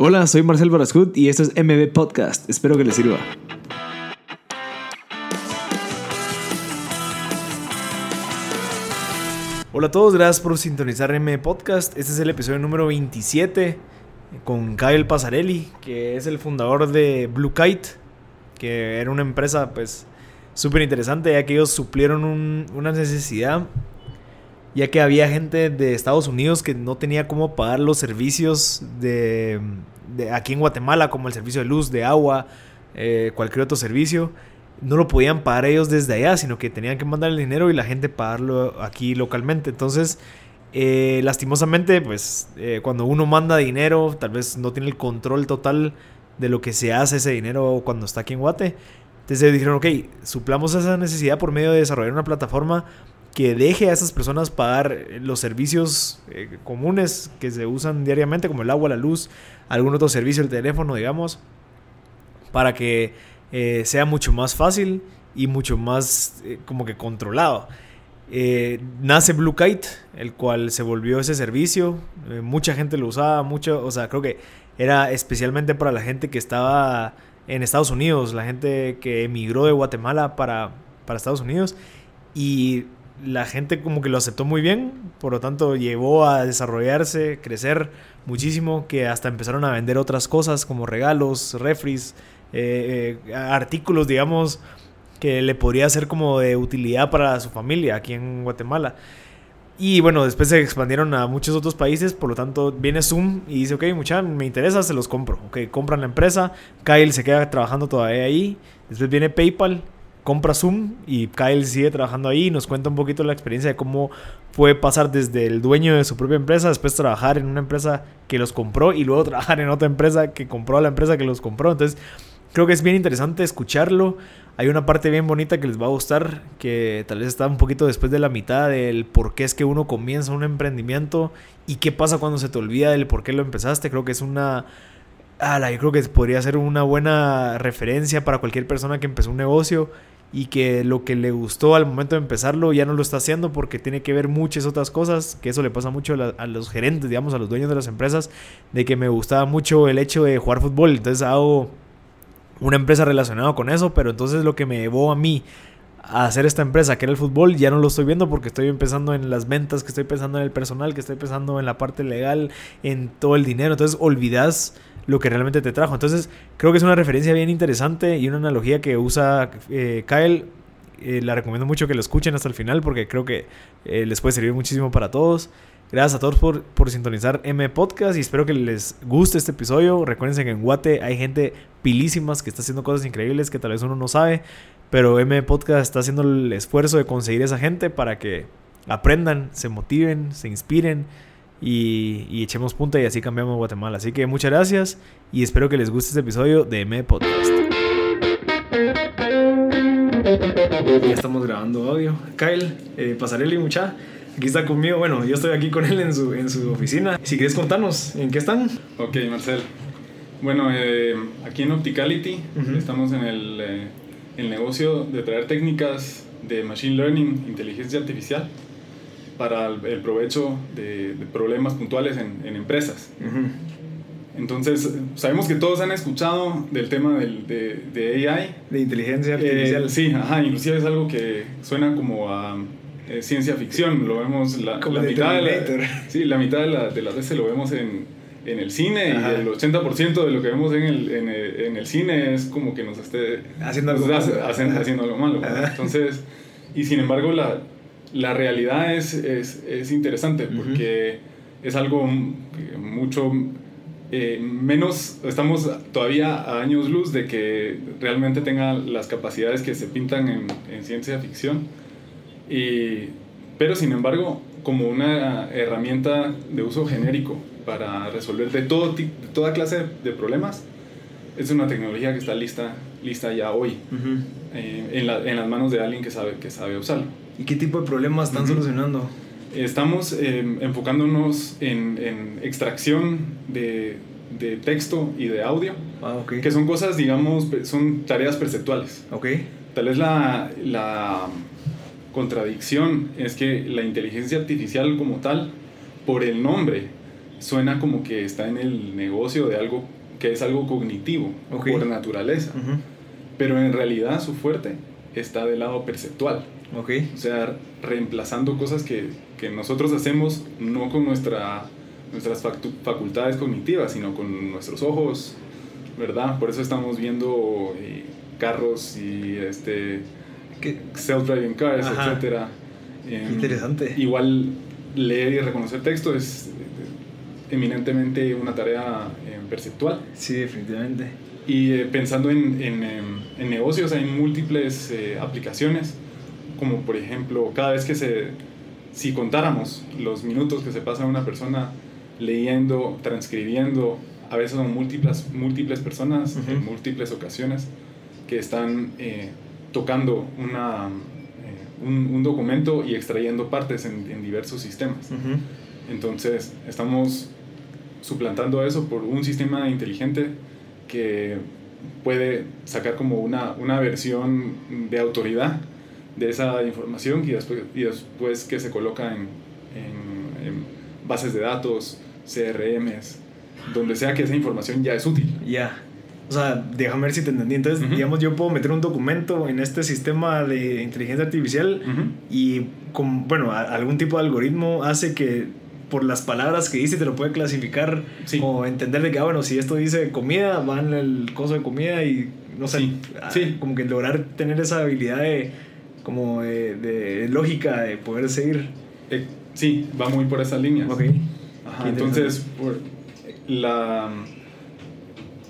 Hola, soy Marcel Barascut y esto es MB Podcast. Espero que les sirva. Hola a todos, gracias por sintonizar MB Podcast. Este es el episodio número 27 con Kyle Pasarelli, que es el fundador de Blue Kite, que era una empresa pues súper interesante ya que ellos suplieron una necesidad ya que había gente de Estados Unidos que no tenía cómo pagar los servicios de, aquí en Guatemala, como el servicio de luz, de agua, eh, cualquier otro servicio. No lo podían pagar ellos desde allá, sino que tenían que mandar el dinero y la gente pagarlo aquí localmente. Entonces, eh, lastimosamente, pues eh, cuando uno manda dinero, tal vez no tiene el control total de lo que se hace ese dinero cuando está aquí en Guate. Entonces dijeron, ok, suplamos esa necesidad por medio de desarrollar una plataforma que deje a esas personas pagar los servicios eh, comunes que se usan diariamente, como el agua, la luz, algún otro servicio, el teléfono, digamos, para que eh, sea mucho más fácil y mucho más eh, como que controlado. nace Blue Kite, el cual se volvió ese servicio, mucha gente lo usaba, mucho, o sea, creo que era especialmente para la gente que estaba en Estados Unidos, la gente que emigró de Guatemala para, para Estados Unidos y la gente como que lo aceptó muy bien, por lo tanto llevó a desarrollarse, crecer muchísimo, que hasta empezaron a vender otras cosas como regalos, refries, eh, eh, artículos, digamos, que le podría ser como de utilidad para su familia aquí en Guatemala. Y bueno, después se expandieron a muchos otros países, por lo tanto viene Zoom y dice, ok, mucha, me interesa, se los compro. Ok, compran la empresa, Kyle se queda trabajando todavía ahí, después viene PayPal compra Zoom y Kyle sigue trabajando ahí y nos cuenta un poquito la experiencia de cómo fue pasar desde el dueño de su propia empresa, después trabajar en una empresa que los compró y luego trabajar en otra empresa que compró a la empresa que los compró. Entonces, creo que es bien interesante escucharlo. Hay una parte bien bonita que les va a gustar, que tal vez está un poquito después de la mitad del por qué es que uno comienza un emprendimiento y qué pasa cuando se te olvida del por qué lo empezaste. Creo que es una... Ah, yo creo que podría ser una buena referencia para cualquier persona que empezó un negocio y que lo que le gustó al momento de empezarlo ya no lo está haciendo porque tiene que ver muchas otras cosas, que eso le pasa mucho a, los gerentes, digamos, a los dueños de las empresas, de que me gustaba mucho el hecho de jugar fútbol, entonces hago una empresa relacionada con eso, pero entonces lo que me llevó a mí a hacer esta empresa, que era el fútbol, ya no lo estoy viendo porque estoy empezando en las ventas, que estoy pensando en el personal, que estoy pensando en la parte legal, en todo el dinero, entonces olvidas lo que realmente te trajo. Entonces, creo que es una referencia bien interesante y una analogía que usa eh, Kyle. Eh, la recomiendo mucho que lo escuchen hasta el final porque creo que eh, les puede servir muchísimo para todos. Gracias a todos por, por, sintonizar M Podcast y espero que les guste este episodio. Recuerden que en Guate hay gente pilísimas que está haciendo cosas increíbles que tal vez uno no sabe, pero M Podcast está haciendo el esfuerzo de conseguir esa gente para que aprendan, se motiven, se inspiren y, echemos punta y así cambiamos Guatemala. Así que muchas gracias y espero que les guste este episodio de M Podcast. Ya estamos grabando audio. Kyle, eh, Pasarelli, mucha. Aquí está conmigo. Bueno, yo estoy aquí con él en su, en su oficina. Si quieres contarnos, ¿en qué están? Ok, Marcel. Bueno, eh, aquí en Opticality estamos en el, eh, el negocio de traer técnicas de Machine Learning, inteligencia artificial para el provecho de, problemas puntuales en, en empresas. Entonces, sabemos que todos han escuchado del tema del, de, de, AI. De inteligencia artificial. Eh, sí, ajá, inclusive es algo que suena como a eh, ciencia ficción. Lo vemos la, la mitad, de la, sí, la mitad de, la, de las veces lo vemos en, en el cine y el 80% de lo que vemos en el, en el, en el, cine es como que nos esté haciendo algo, malo. haciendo algo malo. Entonces, y sin embargo, la, la realidad es, es, es interesante porque es algo mucho eh, menos, estamos todavía a años luz de que realmente tenga las capacidades que se pintan en, en ciencia ficción. Y, pero sin embargo, como una herramienta de uso genérico para resolver de, todo, de toda clase de problemas, es una tecnología que está lista, lista ya hoy eh, en, la, en, las manos de alguien que sabe, que sabe usarlo. ¿Y qué tipo de problemas están solucionando? Estamos em, enfocándonos en, en extracción de, de, texto y de audio, ah, okay. que son cosas, digamos, son tareas perceptuales. Okay. Tal vez la, la contradicción es que la inteligencia artificial como tal, por el nombre, suena como que está en el negocio de algo que es algo cognitivo por naturaleza. Pero en realidad su fuerte está del lado perceptual. Okay. O sea, reemplazando cosas que, que nosotros hacemos no con nuestra, nuestras facultades cognitivas, sino con nuestros ojos, ¿verdad? Por eso estamos viendo eh, carros y este self-driving cars, etc. etcétera. Em, interesante. Igual leer y reconocer texto es eh, eminentemente una tarea eh, perceptual. Sí, definitivamente. Y pensando en, en, em, en, negocios hay múltiples aplicaciones como por ejemplo, cada vez que se, si contáramos los minutos que se pasa una persona leyendo, transcribiendo, a veces son múltiples, múltiples personas en múltiples ocasiones que están eh, tocando una, eh, un, documento y extrayendo partes en, diversos sistemas. Entonces, estamos suplantando eso por un sistema inteligente que puede sacar como una, una versión de autoridad de esa información y después, y después que se coloca en, en, bases de datos, CRMs, donde sea que esa información ya es útil. Ya. O sea, déjame ver si te entendí. Entonces, digamos, yo puedo meter un documento en este sistema de inteligencia artificial y, con, bueno, algún tipo de algoritmo hace que por las palabras que dice te lo puede clasificar o entender de que, ah, bueno, si esto dice comida, va en el coso de comida y, no sé, ah, como que lograr tener esa habilidad de como de, lógica de poder seguir. Eh, sí, va muy por esas líneas. Ok. entonces, por la,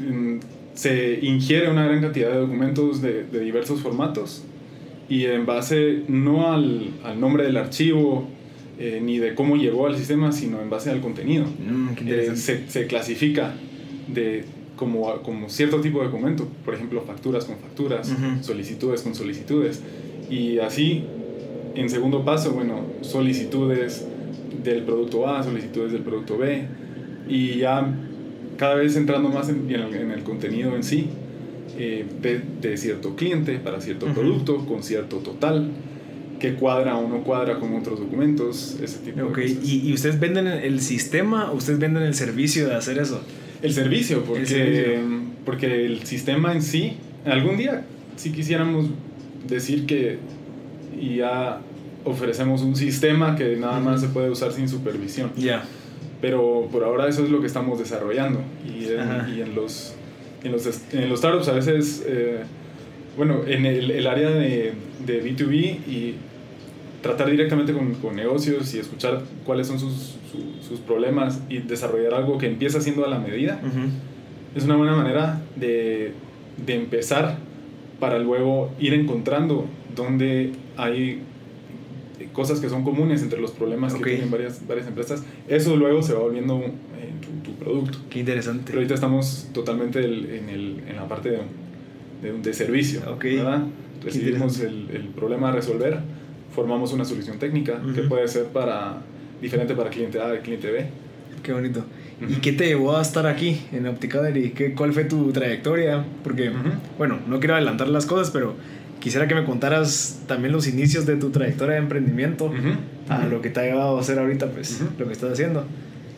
mm, se ingiere una gran cantidad de documentos de, de diversos formatos y en base no al, al nombre del archivo eh, ni de cómo llegó al sistema, sino en base al contenido. Mm, eh, se, se, clasifica de, como, como cierto tipo de documento, por ejemplo, facturas con facturas, solicitudes con solicitudes. Y así, en segundo paso, bueno, solicitudes del producto A, solicitudes del producto B, y ya cada vez entrando más en, en, el, contenido en sí, eh, de, cierto cliente para cierto producto, con cierto total, que cuadra o no cuadra con otros documentos, ese tipo de cosas. ¿Y, ¿Y ustedes venden el sistema o ustedes venden el servicio de hacer eso? El servicio, porque el, servicio. porque el sistema en sí, algún día, si quisiéramos decir que ya ofrecemos un sistema que nada más se puede usar sin supervisión. Ya. Pero por ahora eso es lo que estamos desarrollando. Y en, y en los, en, los, en los startups a veces, eh, bueno, en el, el área de, de, B2B y tratar directamente con, con, negocios y escuchar cuáles son sus, sus, problemas y desarrollar algo que empieza siendo a la medida, es una buena manera de, de empezar para luego ir encontrando dónde hay cosas que son comunes entre los problemas que tienen varias, varias empresas. Eso luego se va volviendo en tu, producto. Qué interesante. Pero ahorita estamos totalmente en, el, en la parte de, de, de servicio. ¿verdad? Recibimos el, el, problema a resolver, formamos una solución técnica que puede ser para diferente para cliente A y cliente B. Qué bonito. ¿Y qué te llevó a estar aquí en Opticadery? ¿Qué, ¿Cuál fue tu trayectoria? Porque, bueno, no quiero adelantar las cosas, pero quisiera que me contaras también los inicios de tu trayectoria de emprendimiento a lo que te ha llevado a hacer ahorita, pues, lo que estás haciendo.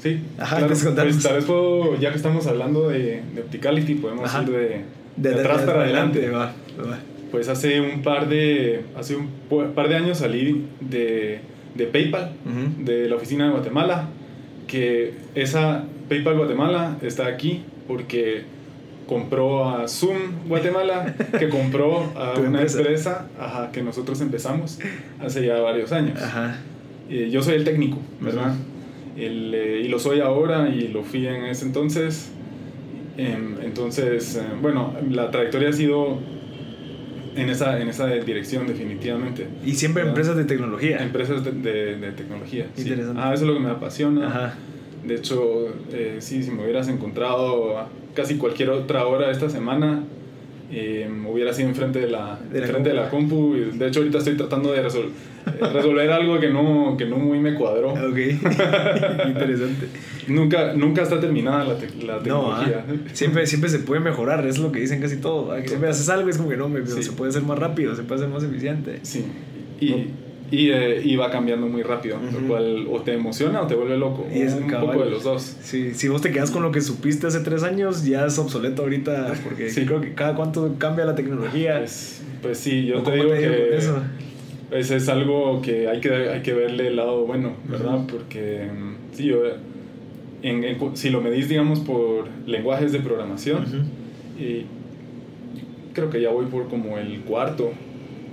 Sí, Ajá, claro, pues, tal vez puedo, ya que estamos hablando de, de Opticality, podemos ir de, de, atrás para adelante. Va, Pues hace un par de, hace un par de años salí de, de PayPal, de la oficina de Guatemala que esa PayPal Guatemala está aquí porque compró a Zoom Guatemala, que compró a una empresa, que nosotros empezamos hace ya varios años. yo soy el técnico, ¿verdad? Eh, y lo soy ahora y lo fui en ese entonces. Em, entonces, eh, bueno, la trayectoria ha sido en esa, en esa dirección definitivamente. ¿Y siempre empresas de tecnología? Empresas de, de, tecnología. Interesante. Ah, eso es lo que me apasiona. Ajá. De hecho, eh, sí, si me hubieras encontrado casi cualquier otra hora esta semana, eh, hubiera sido enfrente de la, de la, de la compu. De hecho, ahorita estoy tratando de resol eh, resolver algo que no, que no muy me cuadró. Ok, interesante. nunca, nunca está terminada la, la tecnología. No, siempre, siempre se puede mejorar, es lo que dicen casi todo. Que siempre haces algo y es como que no, me, se puede hacer más rápido, se puede hacer más eficiente. Sí, y, Y, eh, y, va cambiando muy rápido, lo cual o te emociona o te vuelve loco. Y es un poco de los dos. Sí, si vos te quedas con lo que supiste hace tres años, ya es obsoleto ahorita, porque sí. creo que cada cuánto cambia la tecnología. Pues, pues sí, yo te digo que? Pues es algo que hay que, hay que verle el lado bueno, ¿verdad? Porque mm, sí, yo, en, si lo medís, digamos, por lenguajes de programación, y creo que ya voy por como el cuarto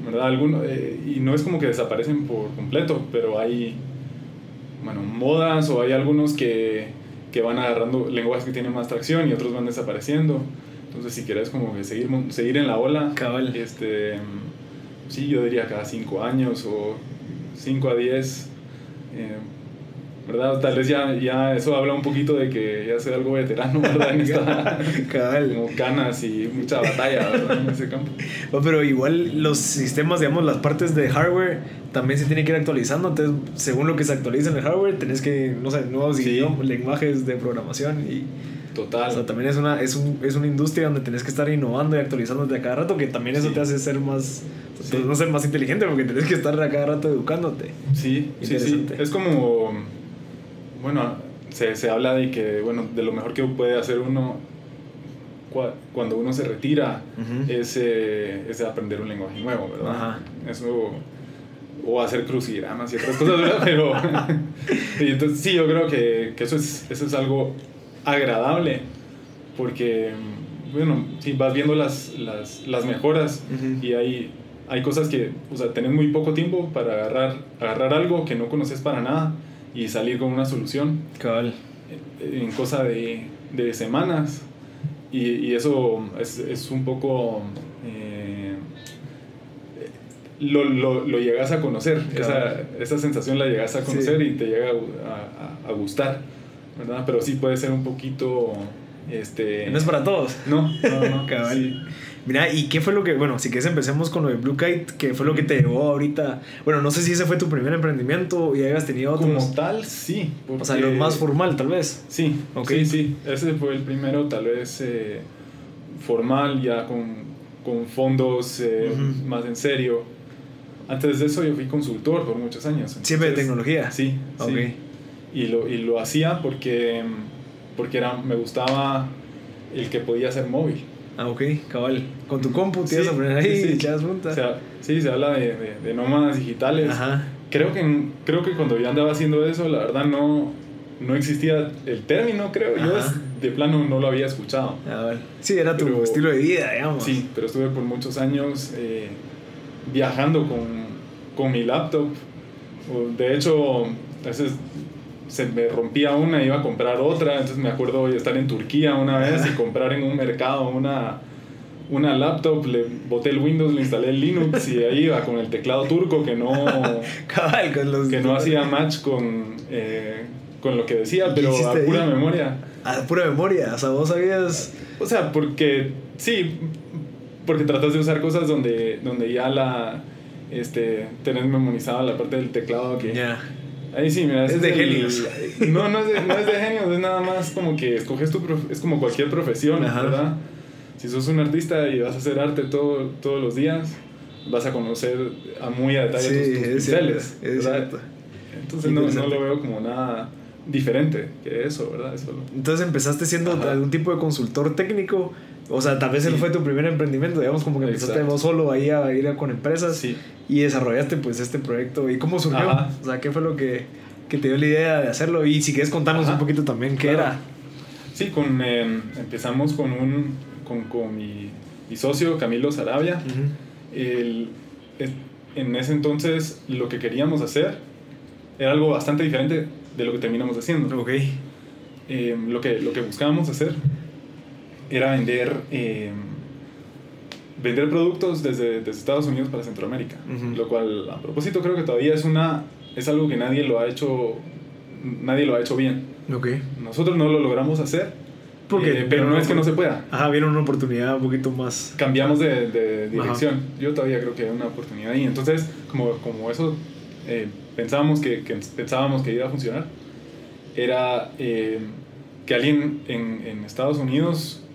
¿verdad? Alguno, eh, y no es como que desaparecen por completo, pero hay, bueno, modas o hay algunos que, que van agarrando lenguajes que tienen más tracción y otros van desapareciendo. Entonces, si quieres como que seguir, seguir en la ola, Cabal. este, sí, yo diría cada 5 años o 5 a 10. ¿verdad? Tal vez ya, ya eso habla un poquito de que ya soy algo veterano, ¿verdad? En esta, como canas y mucha batalla, ¿verdad? En ese campo. pero igual los sistemas, digamos, las partes de hardware también se tienen que ir actualizando, entonces según lo que se actualiza en el hardware, tenés que, no sé, nuevos lenguajes de programación y... Total. O sea, también es una, es, un, es una industria donde tenés que estar innovando y actualizándote a cada rato, que también eso te hace ser más, no ser más inteligente, porque tenés que estar a cada rato educándote. Sí, sí, sí. Es como bueno, se, se, habla de que, bueno, de lo mejor que puede hacer uno cuando uno se retira es, eh, es, aprender un lenguaje nuevo, ¿verdad? Eso, o hacer crucigramas y otras cosas, ¿verdad? Pero, y entonces, sí, yo creo que, que, eso, es, eso es algo agradable, porque, bueno, si vas viendo las, las, las mejoras y hay, hay cosas que, o sea, tenés muy poco tiempo para agarrar, agarrar algo que no conoces para nada y salir con una solución. En cosa de, de semanas. Y, y eso es, es, un poco... Eh, lo, lo, lo, llegas a conocer, esa, esa, sensación la llegas a conocer y te llega a, a, gustar, ¿verdad? Pero sí puede ser un poquito... Este, no es para todos. No, no, no. Cabal. Mira, ¿y qué fue lo que, bueno, si quieres empecemos con lo de Blue Kite, ¿qué fue lo que te llevó ahorita? Bueno, no sé si ese fue tu primer emprendimiento y hayas tenido otros. Como tal, sí. O sea, lo más formal, tal vez. Sí, okay. sí, sí. Ese fue el primero, tal vez eh, formal, ya con, con fondos eh, más en serio. Antes de eso yo fui consultor por muchos años. ¿Siempre de tecnología? Sí, okay. Y lo, y lo hacía porque, porque era, me gustaba el que podía ser móvil. Ah, ok, cabal. Con tu compu te vas a poner ahí sí, y echas O sea, sí, se habla de, de, nómadas digitales. Ajá. Creo que, creo que cuando yo andaba haciendo eso, la verdad no, no existía el término, creo. Yo de plano no lo había escuchado. Ah, Sí, era tu estilo de vida, digamos. Sí, pero estuve por muchos años eh, viajando con, con mi laptop. De hecho, a veces se me rompía una, iba a comprar otra, entonces me acuerdo de estar en Turquía una vez y comprar en un mercado una, una laptop, le boté el Windows, le instalé el Linux y ahí iba con el teclado turco que no, que no hacía match con, eh, con lo que decía, pero a pura memoria. A pura memoria, o sea, vos sabías... O sea, porque sí, porque tratas de usar cosas donde, donde ya la... Este, tenés memorizada la parte del teclado que... Ahí sí, mira. Es de genios. no, no es de, no es de genios, es nada más como que escoges tu. es como cualquier profesión, ¿verdad? Si sos un artista y vas a hacer arte todo, todos los días, vas a conocer a muy a detalle tus, tus pinceles. Entonces no, no, lo veo como nada diferente que eso, ¿verdad? Entonces empezaste siendo algún tipo de consultor técnico o sea, tal vez él fue tu primer emprendimiento, digamos, como que empezaste vos solo ahí a ir con empresas y desarrollaste pues este proyecto. ¿Y cómo surgió? O sea, ¿qué fue lo que, que, te dio la idea de hacerlo? Y si quieres contarnos un poquito también, ¿qué era? Sí, con, em, empezamos con, un, con, con mi, mi, socio Camilo Sarabia. el, en ese entonces lo que queríamos hacer era algo bastante diferente de lo que terminamos haciendo. Ok. Em, lo, que, lo que buscábamos hacer era vender, eh, vender productos desde, desde, Estados Unidos para Centroamérica. Lo cual, a propósito, creo que todavía es, una, es algo que nadie lo ha hecho, nadie lo ha hecho bien. Okay. Nosotros no lo logramos hacer. Porque, eh, pero no es que no se pueda. Ajá, vieron una oportunidad un poquito más. Cambiamos de, de dirección. Yo todavía creo que hay una oportunidad ahí. Entonces, como, como eso eh, pensábamos, que, que, pensábamos que iba a funcionar, era que alguien en, en Estados Unidos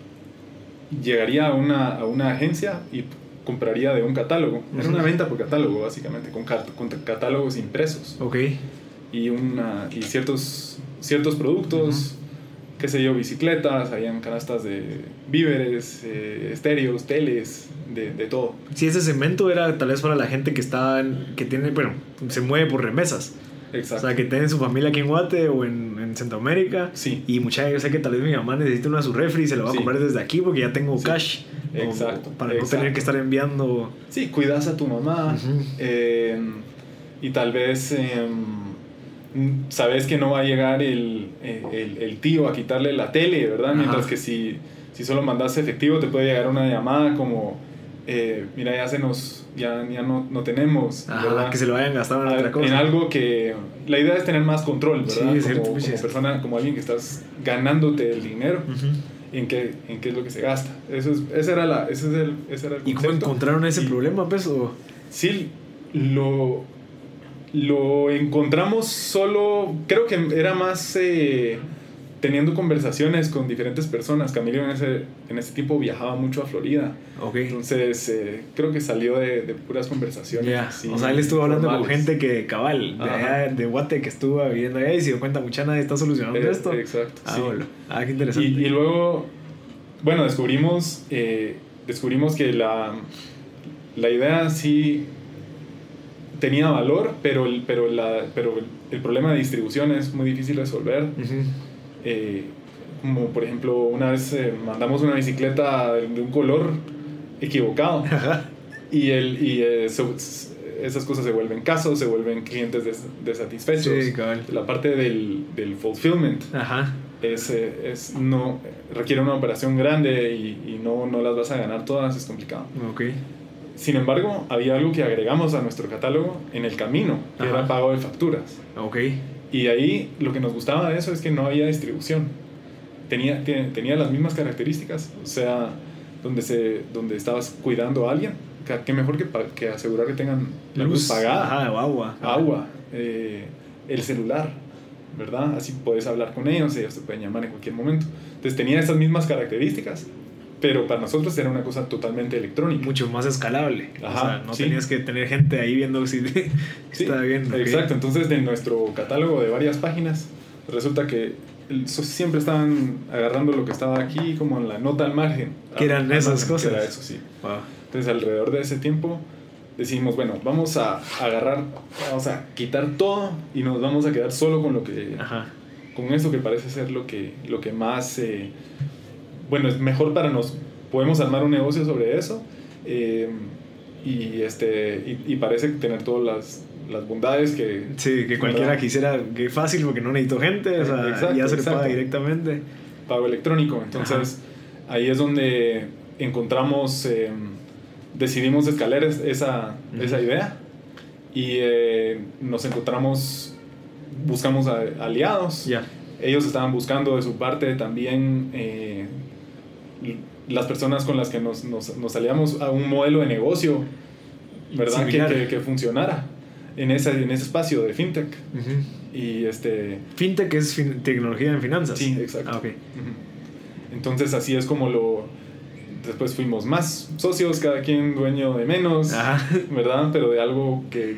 llegaría a una, a una agencia y compraría de un catálogo. Era una venta por catálogo, básicamente, con, con catálogos impresos. Ok. Y, una, y ciertos, ciertos productos, qué sé yo, bicicletas, habían canastas de víveres, eh, estéreos, teles, de, de, todo. Sí, ese cemento era tal vez para la gente que está, que tiene, bueno, se mueve por remesas. Exacto. O sea, que tiene su familia aquí en Guate o en, en Centroamérica. Sí. Y mucha yo sé que tal vez mi mamá necesita una su refri y se lo va a comprar desde aquí porque ya tengo cash. Exacto. para no tener que estar enviando. Sí, cuidas a tu mamá. Eh, y tal vez eh, sabes que no va a llegar el, el, el, tío a quitarle la tele, ¿verdad? Mientras que si, si solo mandas efectivo te puede llegar una llamada como, eh, mira, ya se nos ya, ya no, no tenemos. que se lo hayan gastado en otra cosa. En algo que. La idea es tener más control, ¿verdad? Sí, como, como persona, como alguien que estás ganándote el dinero. En qué, en qué es lo que se gasta. Eso es, ese, era la, ese, es el, ese era el ¿Y cómo encontraron ese problema, pues? Sí, lo, lo encontramos solo. Creo que era más. Eh, teniendo conversaciones con diferentes personas. Camilo en ese, en ese tiempo viajaba mucho a Florida. Okay. Entonces, eh, creo que salió de, de puras conversaciones. o sea, él estuvo hablando con gente que cabal, de, allá, de Guate, que estuvo viviendo allá y se dio cuenta, mucha nadie está solucionando eh, esto. Exacto. Ah, bueno. ah, qué interesante. Y, y luego, bueno, descubrimos, eh, descubrimos que la, la idea sí tenía valor, pero el, pero, la, pero el problema de distribución es muy difícil de resolver. Eh, como por ejemplo, una vez eh, mandamos una bicicleta de, un color equivocado y, el, y eh, esas cosas se vuelven casos, se vuelven clientes desatisfechos. La parte del, del fulfillment Es, es, no, requiere una operación grande y, y, no, no las vas a ganar todas, es complicado. Okay. Sin embargo, había algo que agregamos a nuestro catálogo en el camino, que era pago de facturas. Okay. Y ahí lo que nos gustaba de eso es que no había distribución. Tenía, tenía las mismas características, o sea, donde, se, donde estabas cuidando a alguien, qué mejor que, que asegurar que tengan la luz, pagada. agua. Agua, eh, el celular, ¿verdad? Así puedes hablar con ellos, ellos te pueden llamar en cualquier momento. Entonces tenía esas mismas características, pero para nosotros era una cosa totalmente electrónica. Mucho más escalable. Ajá, o sea, no tenías que tener gente ahí viendo si sí, está bien. Exacto, entonces de nuestro catálogo de varias páginas, resulta que siempre estaban agarrando lo que estaba aquí como en la nota al margen. Que eran esas cosas. era eso, sí. Entonces alrededor de ese tiempo decidimos, bueno, vamos a agarrar, vamos a quitar todo y nos vamos a quedar solo con lo que... Ajá. Con eso que parece ser lo que, lo que más... Eh, bueno, es mejor para nos, podemos armar un negocio sobre eso eh, y, este, y, parece tener todas las, las bondades que... Sí, que cualquiera quisiera, que fácil porque no necesito gente, o sea, ya se le paga directamente. Pago electrónico, entonces ahí es donde encontramos, eh, decidimos escalar esa, esa idea y eh, nos encontramos, buscamos aliados. Ya. Ellos estaban buscando de su parte también las personas con las que nos, nos, nos salíamos a un modelo de negocio, ¿verdad? Que, que, funcionara en ese, en ese espacio de fintech. Y este... Fintech es tecnología en finanzas. Sí, exacto. Ah, Entonces así es como lo... Después fuimos más socios, cada quien dueño de menos, ¿verdad? Pero de algo que...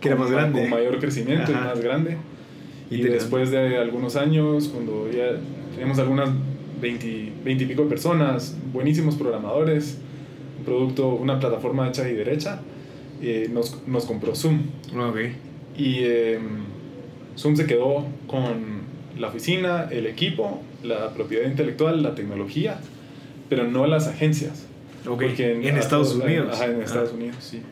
Que era más grande. Con mayor crecimiento y más grande. Y, después de algunos años, cuando ya teníamos algunas 20, 20 y pico de personas, buenísimos programadores, un producto, una plataforma hecha y derecha, eh, nos, nos, compró Zoom. Okay. Y eh, Zoom se quedó con la oficina, el equipo, la propiedad intelectual, la tecnología, pero no las agencias. Okay. en, Estados Unidos. Ajá, en Estados Unidos, sí.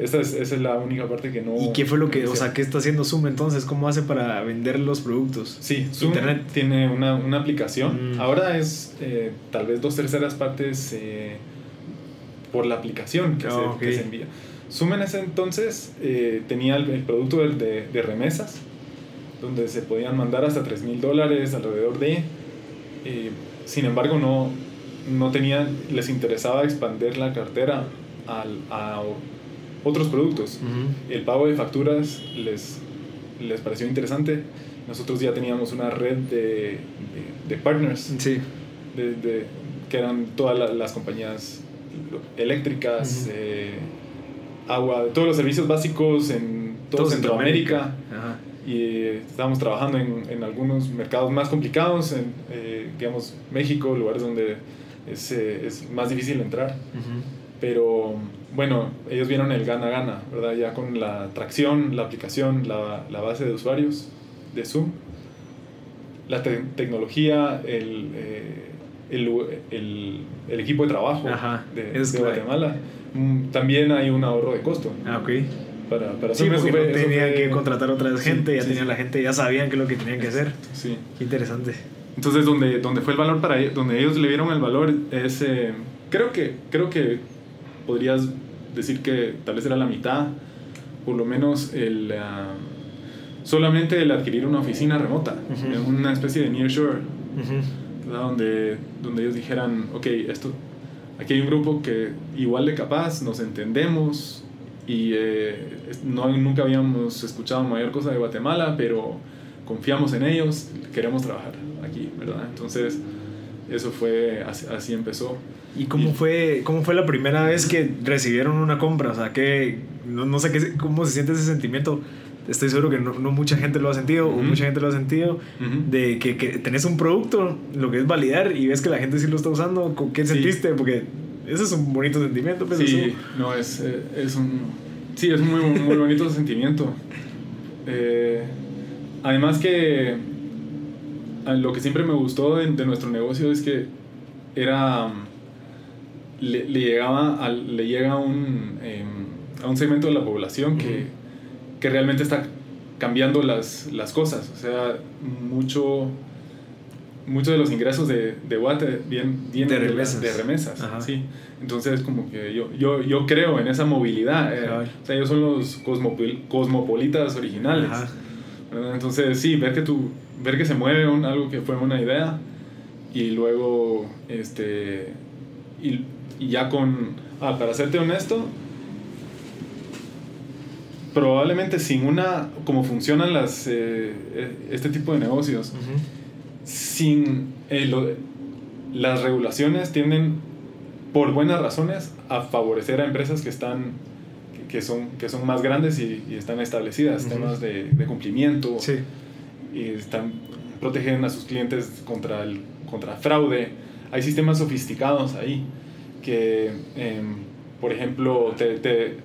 Esa es, esa es, la única parte que no... ¿Y qué fue lo que, o sea, qué está haciendo Zoom entonces? ¿Cómo hace para vender los productos? Sí, Zoom Internet. tiene una, una aplicación. Mm. Ahora es eh, tal vez dos terceras partes eh, por la aplicación que, se, que, se, envía. Zoom en ese entonces eh, tenía el, producto de, de, remesas, donde se podían mandar hasta 3 mil dólares alrededor de... sin embargo, no, no tenían, les interesaba expandir la cartera al, a otros productos. El pago de facturas les, les pareció interesante. Nosotros ya teníamos una red de, de, partners, sí. de, que eran todas las compañías eléctricas, eh, agua, todos los servicios básicos en todo, Centroamérica. Y eh, estábamos trabajando en, en, algunos mercados más complicados, en, eh, digamos, México, lugares donde es, es más difícil entrar. Pero bueno, ellos vieron el gana-gana, ¿verdad? Ya con la tracción, la aplicación, la, la base de usuarios de Zoom, la tecnología, el, el, el, el, equipo de trabajo de, de Guatemala. Mm, también hay un ahorro de costo. Ah, ok. Para, para sí, porque no tenían que contratar otra gente, ya tenían la gente, ya sabían qué es lo que tenían que hacer. Sí. Qué interesante. Entonces, donde, donde fue el valor para ellos, donde ellos le vieron el valor, es, eh, creo, que, creo que podrías decir que tal vez era la mitad, por lo menos el, ah, solamente el adquirir una oficina remota, una especie de nearshore, donde, donde ellos dijeran, ok, esto, aquí hay un grupo que igual de capaz, nos entendemos y eh, no, nunca habíamos escuchado mayor cosa de Guatemala, pero confiamos en ellos, queremos trabajar aquí, ¿verdad? Entonces, eso fue, así, empezó. ¿Y cómo, fue, cómo fue la primera vez que recibieron una compra? O sea, que no, no sé qué, cómo se siente ese sentimiento estoy seguro que no, no mucha gente lo ha sentido, o mucha gente lo ha sentido, de que, que, tenés un producto, lo que es validar, y ves que la gente sí lo está usando, ¿qué sentiste? Porque ese es un bonito sentimiento. Pues, sí, no, es, eh, es un... Sí, es un muy, muy bonito sentimiento. Eh, además que lo que siempre me gustó de, nuestro negocio es que era... Le, llegaba le llega a un, em, a un segmento de la población que que realmente está cambiando las, las cosas. O sea, mucho, muchos de los ingresos de, de Watt vienen, de remesas. De, remesas sí. Entonces, como que yo, yo, yo creo en esa movilidad. Eh, o sea, ellos son los cosmopolitas originales. Entonces, sí, ver que, tú, ver que se mueve un, algo que fue una idea y luego, este, y, y ya con, ah, para serte honesto, probablemente sin una, como funcionan las, eh, eh, este tipo de negocios, sin eh, las regulaciones tienden, por buenas razones, a favorecer a empresas que están que son, que son más grandes y, están establecidas, temas de, de cumplimiento, y están, protegen a sus clientes contra, el, contra fraude. Hay sistemas sofisticados ahí que, em, por ejemplo, te, te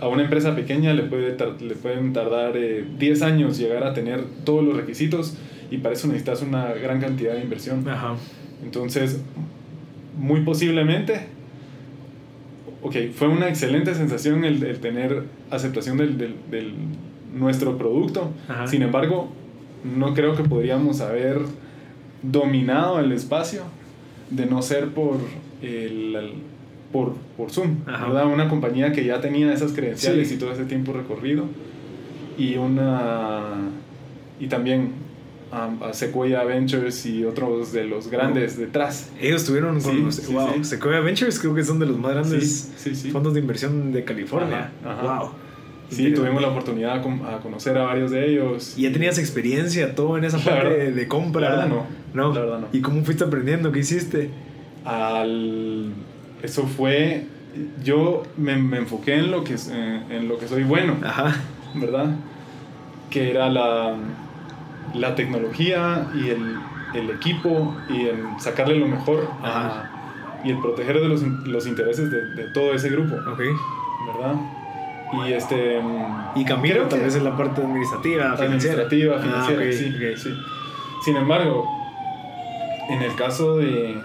a una empresa pequeña le, puede le pueden tardar 10 eh, años llegar a tener todos los requisitos y para eso necesitas una gran cantidad de inversión. Entonces, muy posiblemente, ok, fue una excelente sensación el, el tener aceptación del, del, del nuestro producto. Sin embargo, no creo que podríamos haber dominado el espacio de no ser por el por, por Zoom, ¿verdad? Una compañía que ya tenía esas credenciales y todo ese tiempo recorrido. Y una. Y también a Sequoia Ventures y otros de los grandes detrás. Ellos tuvieron con wow, Sequoia Ventures creo que son de los más grandes fondos de inversión de California. Wow. Sí, tuvimos la oportunidad a conocer a varios de ellos. ¿Y ya tenías experiencia todo en esa parte de, compra? La verdad no. no. La verdad no. ¿Y cómo fuiste aprendiendo? ¿Qué hiciste? Al eso fue, yo me, me enfoqué en lo, que, en lo que soy bueno, Ajá. ¿verdad? Que era la, la tecnología y el, el, equipo y el sacarle lo mejor y el proteger de los, los intereses de, de, todo ese grupo, okay. ¿verdad? Y este... Y cambiaron tal vez en la parte administrativa, administrativa, ah, financiera, sí, sí. Sin embargo, en el caso de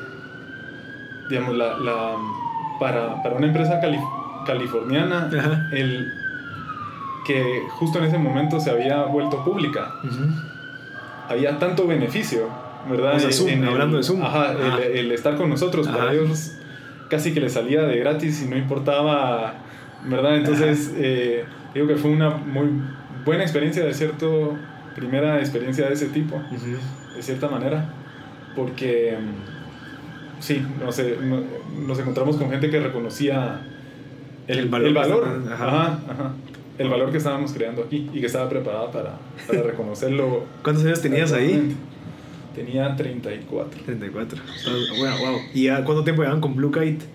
digamos, la, la para, para, una empresa californiana, el que justo en ese momento se había vuelto pública, había tanto beneficio, ¿verdad? hablando de Zoom. Ajá, el, el, estar con nosotros, para ellos casi que les salía de gratis y no importaba, ¿verdad? Entonces, eh, digo que fue una muy buena experiencia de cierto, primera experiencia de ese tipo, de cierta manera, porque sí, no sé, nos encontramos con gente que reconocía el, valor, el valor, el valor que estábamos creando aquí y que estaba preparada para, para reconocerlo. ¿Cuántos años tenías ahí? Tenía 34. 34. Bueno, wow. ¿Y a cuánto tiempo llevan con Blue Kite?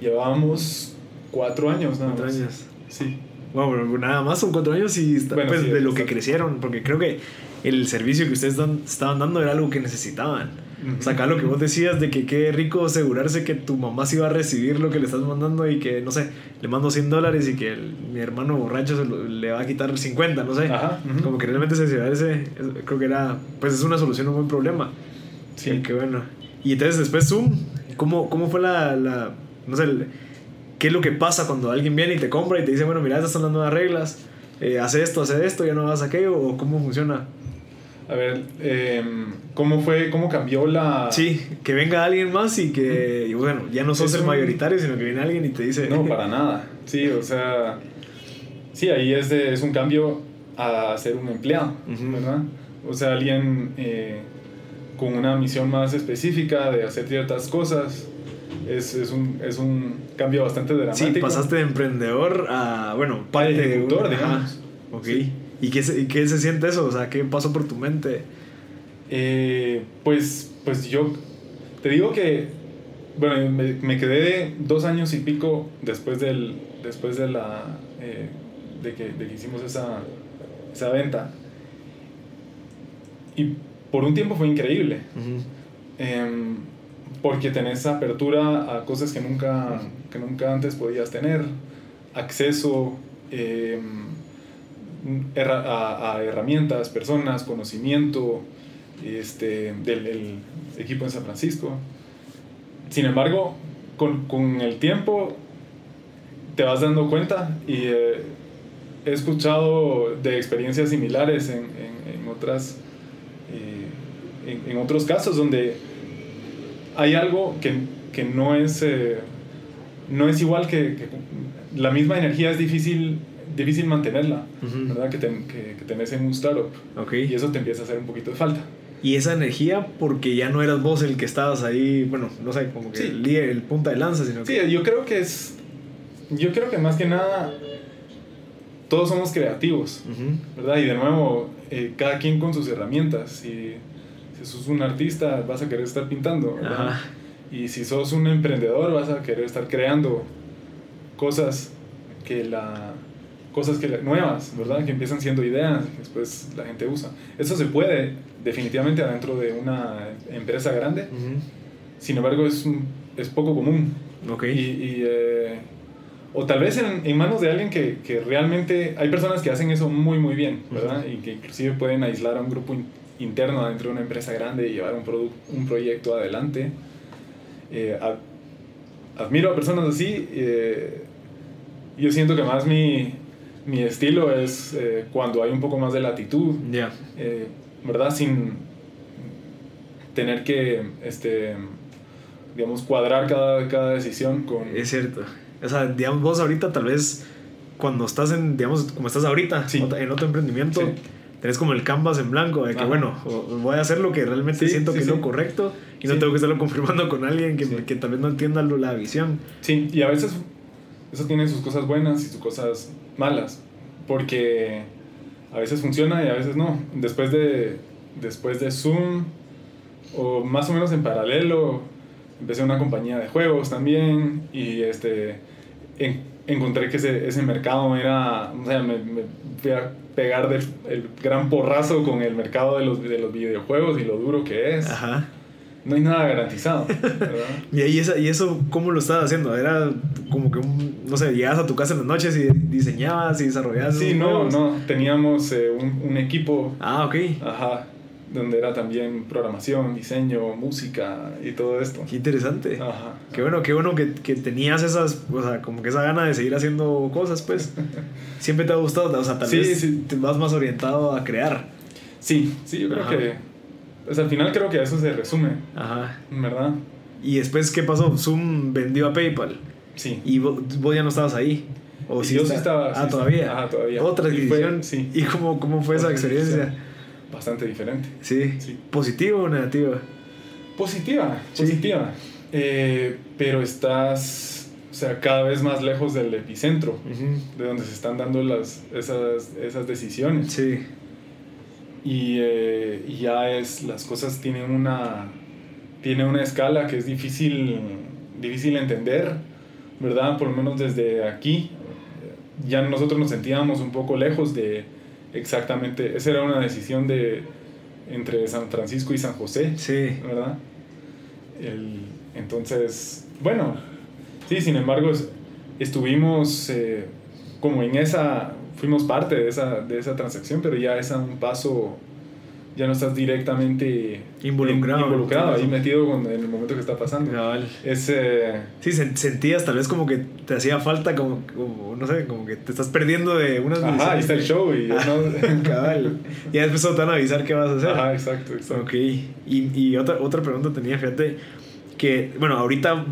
Llevábamos cuatro años nada Cuatro más. años. Sí. Bueno, pero nada más son cuatro años y está- Bueno, pues, sí, de lo que crecieron, porque creo que el servicio que ustedes dan- estaban dando era algo que necesitaban. O sea, acá lo que vos decías de que qué rico asegurarse que tu mamá se iba a recibir lo que le estás mandando y que, no sé, le mando 100 dólares y que el- mi hermano borracho se lo- le va a quitar 50, no sé. Ajá. Como que realmente asegurarse, es- creo que era, pues es una solución a un buen problema. Sí. Sí, qué bueno. Y entonces después Zoom, ¿cómo, cómo fue la, la no sé, el- qué es lo que pasa cuando alguien viene y te compra y te dice, bueno, mira, estas son las nuevas reglas, eh, hace esto, hace esto, ya no vas a aquello, o cómo funciona? A ver, em, ¿cómo fue, cómo cambió la... Sí, que venga alguien más y que, y bueno, ya no sos Es el un- mayoritario, sino que viene alguien y te dice... No, para nada. Sí, o sea, sí, ahí es, de- es un cambio a ser un empleado. ¿verdad? O sea, alguien eh, con una misión más específica de hacer ciertas cosas. Es, es, un, es un cambio bastante dramático. Sí, pasaste de emprendedor a, bueno, A parte de un- ejecutor, digamos. Ok. Sí. ¿Y qué, se, ¿Y qué se siente eso? O sea, ¿qué pasó por tu mente? Eh, pues, pues yo te digo que, bueno, me, me quedé dos años y pico después, del, después de, la, eh, de, que, de que hicimos esa, esa venta. Y por un tiempo fue increíble, em, porque tenés apertura a cosas que nunca, que nunca antes podías tener, acceso em, a, herramientas, personas, conocimiento este, del el equipo en San Francisco. Sin embargo, con, con el tiempo te vas dando cuenta y eh, he escuchado de experiencias similares en, en, otras, eh, en otros casos donde hay algo que, que no, es, eh, no es igual que, que la misma energía es difícil, difícil mantenerla, Ujú. ¿verdad? Que, ten- que, que tenés en un startup. Ok. Y eso te empieza a hacer un poquito de falta. Y esa energía, porque ya no eras vos el que estabas ahí, bueno, no sé, como que Sí. el, líder, el punta de lanza, sino Sí, que... yo creo que es. Yo creo que más que nada. Todos somos creativos, Ujú. ¿verdad? Y de nuevo, eh, cada quien con sus herramientas. Si, si sos un artista, vas a querer estar pintando, ¿verdad? Ajá. Y si sos un emprendedor, vas a querer estar creando cosas que la cosas que nuevas, ¿verdad? Que empiezan siendo ideas, que después la gente usa. Eso se puede definitivamente adentro de una empresa grande. Ujú. Sin embargo, es, un- es poco común. Ok. Y, y, eh, o tal vez en, en manos de alguien que, que realmente... Hay personas que hacen eso muy, muy bien, ¿verdad? Y que inclusive pueden aislar a un grupo in- interno dentro de una empresa grande y llevar un, produ- un proyecto adelante. Eh, a- admiro a personas así. eh, yo siento que más mi, mi estilo es eh, cuando hay un poco más de latitud, Ya. eh, ¿verdad? Sin tener que, este, digamos, cuadrar cada, cada decisión con... Es cierto. O sea, digamos, vos ahorita tal vez cuando estás en, digamos, como estás ahorita, Sí. en otro emprendimiento, Sí. tenés como el canvas en blanco de que, Ajá. bueno, voy a hacer lo que realmente Sí, siento que es lo correcto y no tengo que estarlo confirmando con alguien que, que tal vez no entienda la visión. Sí, y a veces eso tiene sus cosas buenas y sus cosas malas, porque a veces funciona y a veces no. Después de, después de Zoom, o más o menos en paralelo, empecé una compañía de juegos también y este, en- encontré que ese, ese mercado era, o sea, me, me fui a pegar del, el gran porrazo con el mercado de los, de los videojuegos y lo duro que es. Ajá. No hay nada garantizado. Y, ahí esa, y eso, ¿cómo lo estabas haciendo? Era como que, un, no sé, llegabas a tu casa en las noches y diseñabas y desarrollabas. Sí, no, juegos. no. Teníamos eh, un, un equipo, Ah, ok. ajá, donde era también programación, diseño, música y todo esto. Qué interesante. Ajá. Qué bueno, qué bueno que, que tenías esas, o sea, como que esa gana de seguir haciendo cosas, pues. Siempre te ha gustado, o sea, tal Sí, vez sí. te vas más orientado a crear. Sí, sí, yo creo Ajá. que. Pues al final creo que a eso se resume, Ajá. ¿verdad? Y después, ¿qué pasó? Zoom vendió a PayPal Sí. y vos, vos ya no estabas ahí. ¿O Y yo sí estaba, Ah, sí, todavía. Ajá, todavía. Otra Y fue- adquisición. sí. ¿Y cómo, cómo fue esa experiencia? Bastante diferente. Sí. Sí. ¿Positivo o negativo? Positiva, Sí. positiva. Eh, pero estás, o sea, cada vez más lejos del epicentro, Ujú. de donde se están dando las, esas, esas decisiones. Sí. Y, eh, y ya es las cosas tienen una tiene una escala que es difícil difícil entender ¿verdad? Por lo menos desde aquí, ya nosotros nos sentíamos un poco lejos de exactamente, esa era una decisión de entre San Francisco y San José, Sí. ¿verdad? El, entonces, bueno, sí, sin embargo, es- estuvimos eh, como en esa, fuimos parte de esa, de esa transacción, pero ya es a un paso, ya no estás directamente Involucrado, in- involucrado en ahí metido con, en el momento que está pasando. Cabal. Es, eh, Sí, sen- sentías tal vez como que te hacía falta, como, como, no sé, como que te estás perdiendo de unas ajá, ahí está el show y ya no... Cabal. Ya después te van a avisar qué vas a hacer. Ajá, exacto, exacto. Ok. Y, y otra, otra pregunta tenía, fíjate, que, bueno, ahorita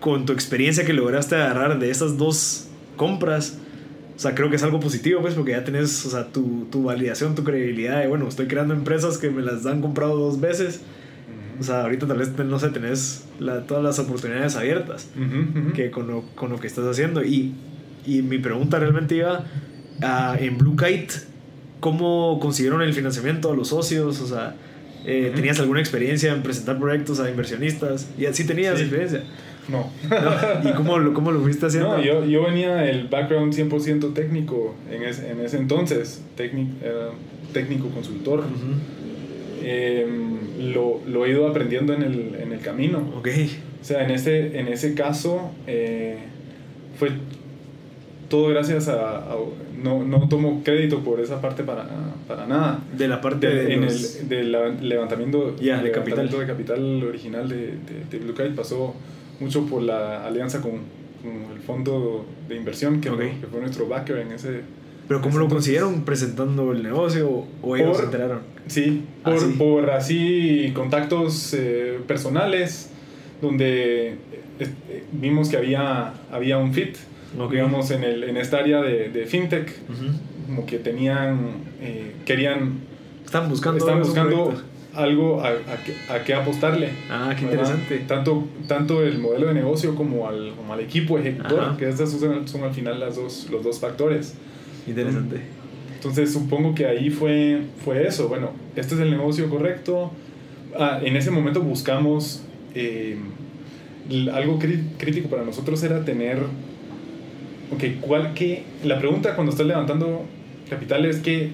con tu experiencia que lograste agarrar de esas dos compras, o sea, creo que es algo positivo, pues, porque ya tenés, o sea, tu, tu validación, tu credibilidad de, bueno, estoy creando empresas que me las han comprado dos veces. O sea, ahorita tal vez, no sé, tenés la- todas las oportunidades abiertas que con lo, con lo que estás haciendo. Y, y mi pregunta realmente iba a, en Blue Kite, ¿cómo consiguieron el financiamiento a los socios? O sea, eh. ¿tenías alguna experiencia en presentar proyectos a inversionistas? Y sí tenías Sí. experiencia. No. ¿Y cómo, lo- cómo lo fuiste haciendo? No, yo, yo venía el background 100% técnico en, ese- en ese entonces, técnico, era técnico consultor. Em, lo, lo he ido aprendiendo en el, en el camino. Ok. O sea, en ese, en ese caso eh, fue todo gracias a... a- no, no tomo crédito por esa parte para, para nada. De la parte De- de, en los- el del la- levantamiento, de capital. de capital original de, de, de Blue Kite pasó mucho por la alianza con, con el fondo de inversión que, fue nuestro backer en ese Pero ¿cómo ese lo consiguieron? ¿Presentando el negocio o ellos Por- se enteraron? sí Ah, por, sí. por así contactos eh, personales donde eh, vimos que había había un fit Ok. digamos en el en esta área de, de fintech como que tenían eh, querían Están buscando. están buscando. Algo a, a, que, a qué apostarle. Ah, qué ¿verdad? interesante. Tanto, tanto el modelo de negocio como al, como al equipo ejecutor, Ajá. que estas son, son al final las dos, los dos factores. Interesante. Entonces supongo que ahí fue, fue eso. Bueno, este es el negocio correcto. Ah, en ese momento buscamos eh, algo crítico para nosotros era tener, ok, ¿cuál que La pregunta cuando estás levantando capital es qué,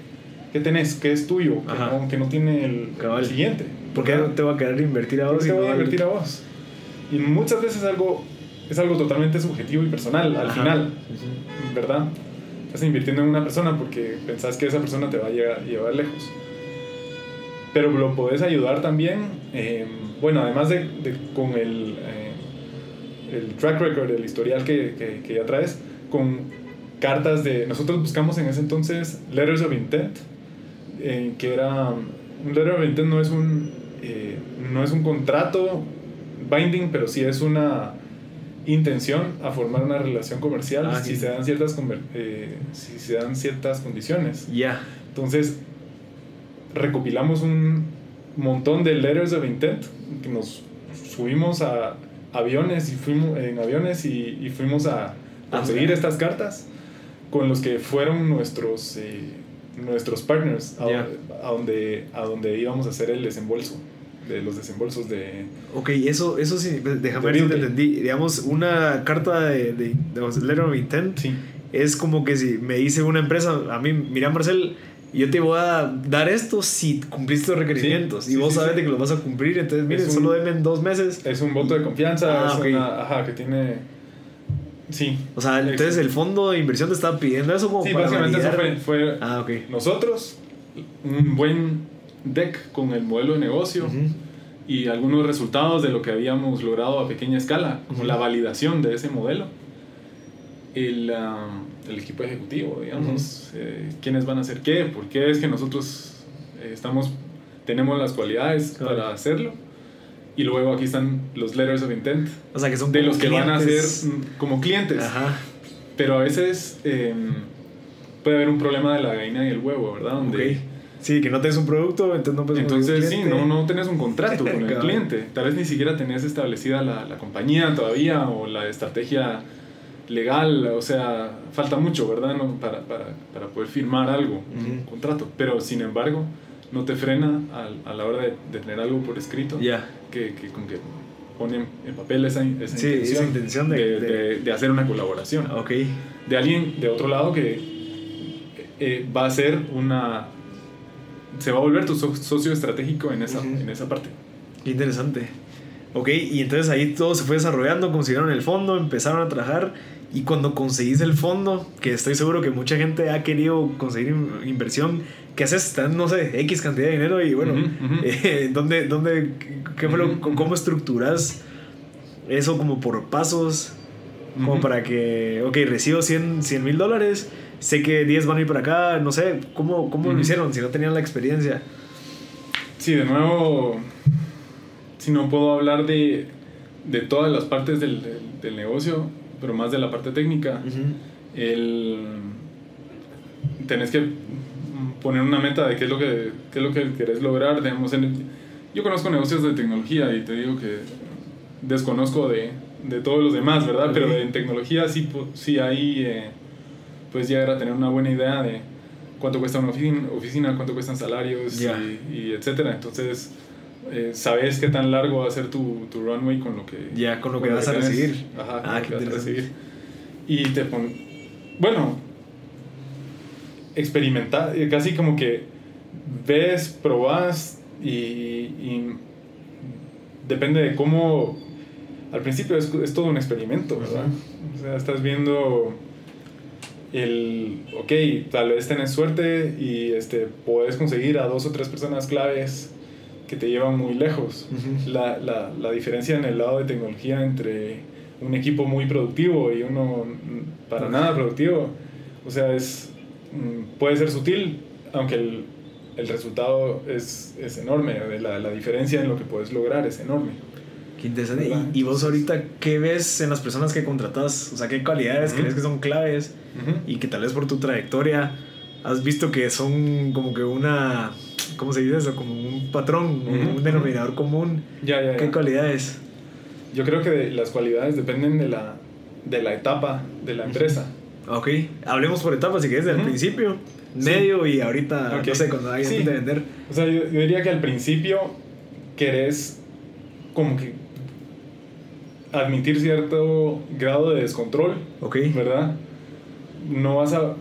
qué tenés, qué es tuyo, que no, que no tiene el, el siguiente. ¿Por qué no te va a querer invertir a ¿Por vos? te voy a invertir a vos? Y muchas veces algo, es algo totalmente subjetivo y personal al Ajá. final. ¿verdad? Estás invirtiendo en una persona porque pensás que esa persona te va a llegar, llevar lejos. Pero lo podés ayudar también, eh, bueno, además de, de con el, eh, el track record, el historial que, que, que ya traes, con cartas de... Nosotros buscamos en ese entonces letters of intent, eh, que era... Un letter of intent no es un, eh, no es un contrato binding, pero sí es una intención a formar una relación comercial Ah, si, sí. se dan ciertas, eh, si se dan ciertas condiciones. Ya. Entonces, recopilamos un montón de letters of intent que nos subimos a aviones y fuimos en aviones y, y fuimos a conseguir Ah, estas cartas con los que fueron nuestros eh, nuestros partners a, Ya. a donde a donde íbamos a hacer el desembolso de los desembolsos de Ok, eso, eso sí, déjame ver si te entendí. Digamos, una carta de, de, de letter of intent sí es como que si me dice una empresa, a mí, mira Marcel, yo te voy a dar esto si cumpliste los requerimientos Sí, y sí, vos sí, sabes sí. de que los vas a cumplir, entonces miren, un- solo denme en dos meses. es un voto de confianza Ah, es ok. una- ajá que tiene sí O sea, entonces Exacto. el fondo de inversión te está pidiendo eso como sí para básicamente eso fue, fue Ah, ok. nosotros un buen deck con el modelo de negocio y algunos resultados de lo que habíamos logrado a pequeña escala, como la validación de ese modelo. El, ah, el equipo ejecutivo, digamos, eh, quiénes van a hacer qué, por qué es que nosotros eh, estamos, tenemos las cualidades Claro. para hacerlo. Y luego aquí están los letters of intent, O sea, que son de los que van a ser mm, como clientes. Ajá. Pero a veces eh, puede haber un problema de la gallina y el huevo, ¿verdad? Donde. Sí, que no tenés un producto, entonces no puedes entonces, sí, no, no tenés un contrato con el cliente. Tal vez ni siquiera tenés establecida la, la compañía todavía o la estrategia legal. O sea, falta mucho, ¿verdad? No, para, para, para poder firmar algo, un contrato. Pero, sin embargo, no te frena al- a, la hora de, de tener algo por escrito Ya. que, que, como que pone en papel esa, esa, intención, de, de, hacer una colaboración. Ok. De alguien de otro lado que eh, va a ser una... Se va a volver tu socio estratégico en esa, en esa parte. interesante. Ok, y entonces ahí todo se fue desarrollando, consiguieron el fondo, empezaron a trabajar y cuando conseguís el fondo, que estoy seguro que mucha gente ha querido conseguir inversión, ¿qué haces? no sé, X cantidad de dinero y bueno, eh, ¿dónde, dónde, qué fue lo, ¿cómo estructuras eso como por pasos? Como para que, ok, recibo 100 mil dólares, sé que 10 van a ir para acá, no sé, ¿cómo, cómo lo hicieron si no tenían la experiencia? Sí, de nuevo, si no puedo hablar de, de todas las partes del, del negocio, pero más de la parte técnica, el, tenés que poner una meta de qué es lo que, qué es lo que querés lograr. Digamos, yo conozco negocios de tecnología y te digo que desconozco de, de todos los demás, ¿verdad? Pero en tecnología sí, sí ahí eh, puedes llegar a tener una buena idea de cuánto cuesta una oficina, cuánto cuestan salarios y, y, etcétera. Entonces eh, sabes qué tan largo va a ser tu, tu runway con lo que... Ya, con lo que vas a recibir. Ajá, ah, que vas a recibir. Y te pon... Bueno, experimentar, eh, casi como que ves, probas y, y depende de cómo... Al principio es, es todo un experimento, ¿verdad? O sea, estás viendo el, ok, tal vez tenés suerte y este, puedes conseguir a dos o tres personas claves que te llevan muy lejos. la, la, la, diferencia en el lado de tecnología entre un equipo muy productivo y uno para nada productivo, o sea, es, mm, puede ser sutil, aunque el, el resultado es, es enorme, la, la, diferencia en lo que puedes lograr es enorme. Qué interesante. ¿Y, vos ahorita qué ves en las personas que contratas? O sea, ¿qué cualidades crees que son claves? Y que tal vez por tu trayectoria has visto que son como que una ¿cómo se dice eso? Como un patrón, un denominador común. Ya, ya, ¿Qué cualidades? Yo creo que las cualidades dependen de la, de la etapa de la empresa. Ok, hablemos por etapas, si quieres, del principio, medio y ahorita, no sé, cuando hay sí. de vender. O sea, yo, diría que al principio querés como que admitir cierto grado de descontrol, ok ¿verdad? No vas a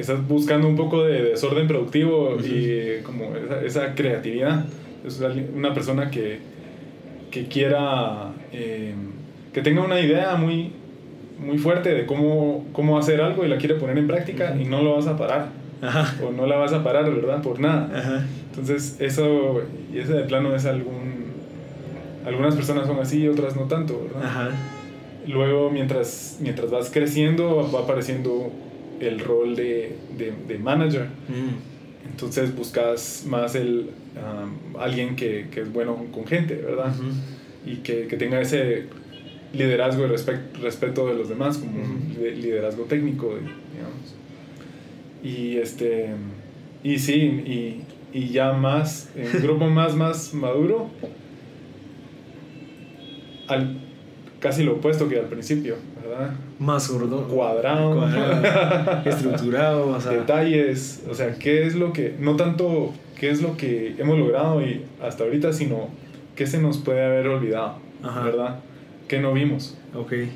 estás buscando un poco de desorden productivo y como esa, esa, creatividad. Es una persona que, que quiera, eh, que tenga una idea muy, muy fuerte de cómo, cómo hacer algo y la quiere poner en práctica y no lo vas a parar. O no la vas a parar, ¿verdad? Por nada. Entonces, eso, y ese de plano es algún... Algunas personas son así, otras no tanto, ¿verdad? Luego, mientras, mientras vas creciendo, va apareciendo el rol de, de, manager. Mm. Entonces buscas más el, um, alguien que, que, es bueno con gente, ¿verdad? Y que, que, tenga ese liderazgo y respeto de los demás, como un liderazgo técnico, digamos. Y, este, y sí, y, y ya más, en un grupo más, más maduro, al, casi lo opuesto que al principio, ¿verdad? Más gordo. Cuadrado. estructurado. O sea. Detalles. O sea, ¿qué es lo que... No tanto qué es lo que hemos logrado y hasta ahorita, sino qué se nos puede haber olvidado, ¿verdad? ¿Qué no vimos? Ok, qué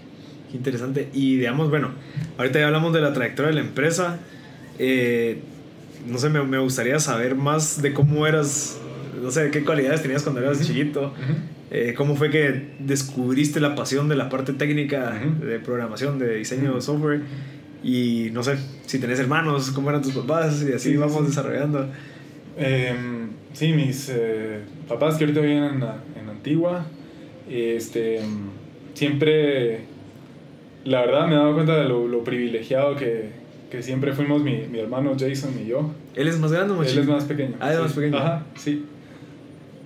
interesante. Y digamos, bueno, ahorita ya hablamos de la trayectoria de la empresa. Eh, no sé, me, me, gustaría saber más de cómo eras, no sé, qué cualidades tenías cuando eras chiquito. Eh, ¿Cómo fue que descubriste la pasión de la parte técnica de programación, de diseño de software? Y no sé, si tenés hermanos, cómo eran tus papás y así vamos desarrollando. Em, sí, mis eh, papás que ahorita viven en, en, Antigua, este, siempre, la verdad me he dado cuenta de lo, lo privilegiado que, que, siempre fuimos mi, mi, hermano Jason y yo. ¿Él es más grande o más Él es más pequeño. Ah, es más pequeño. Ajá, sí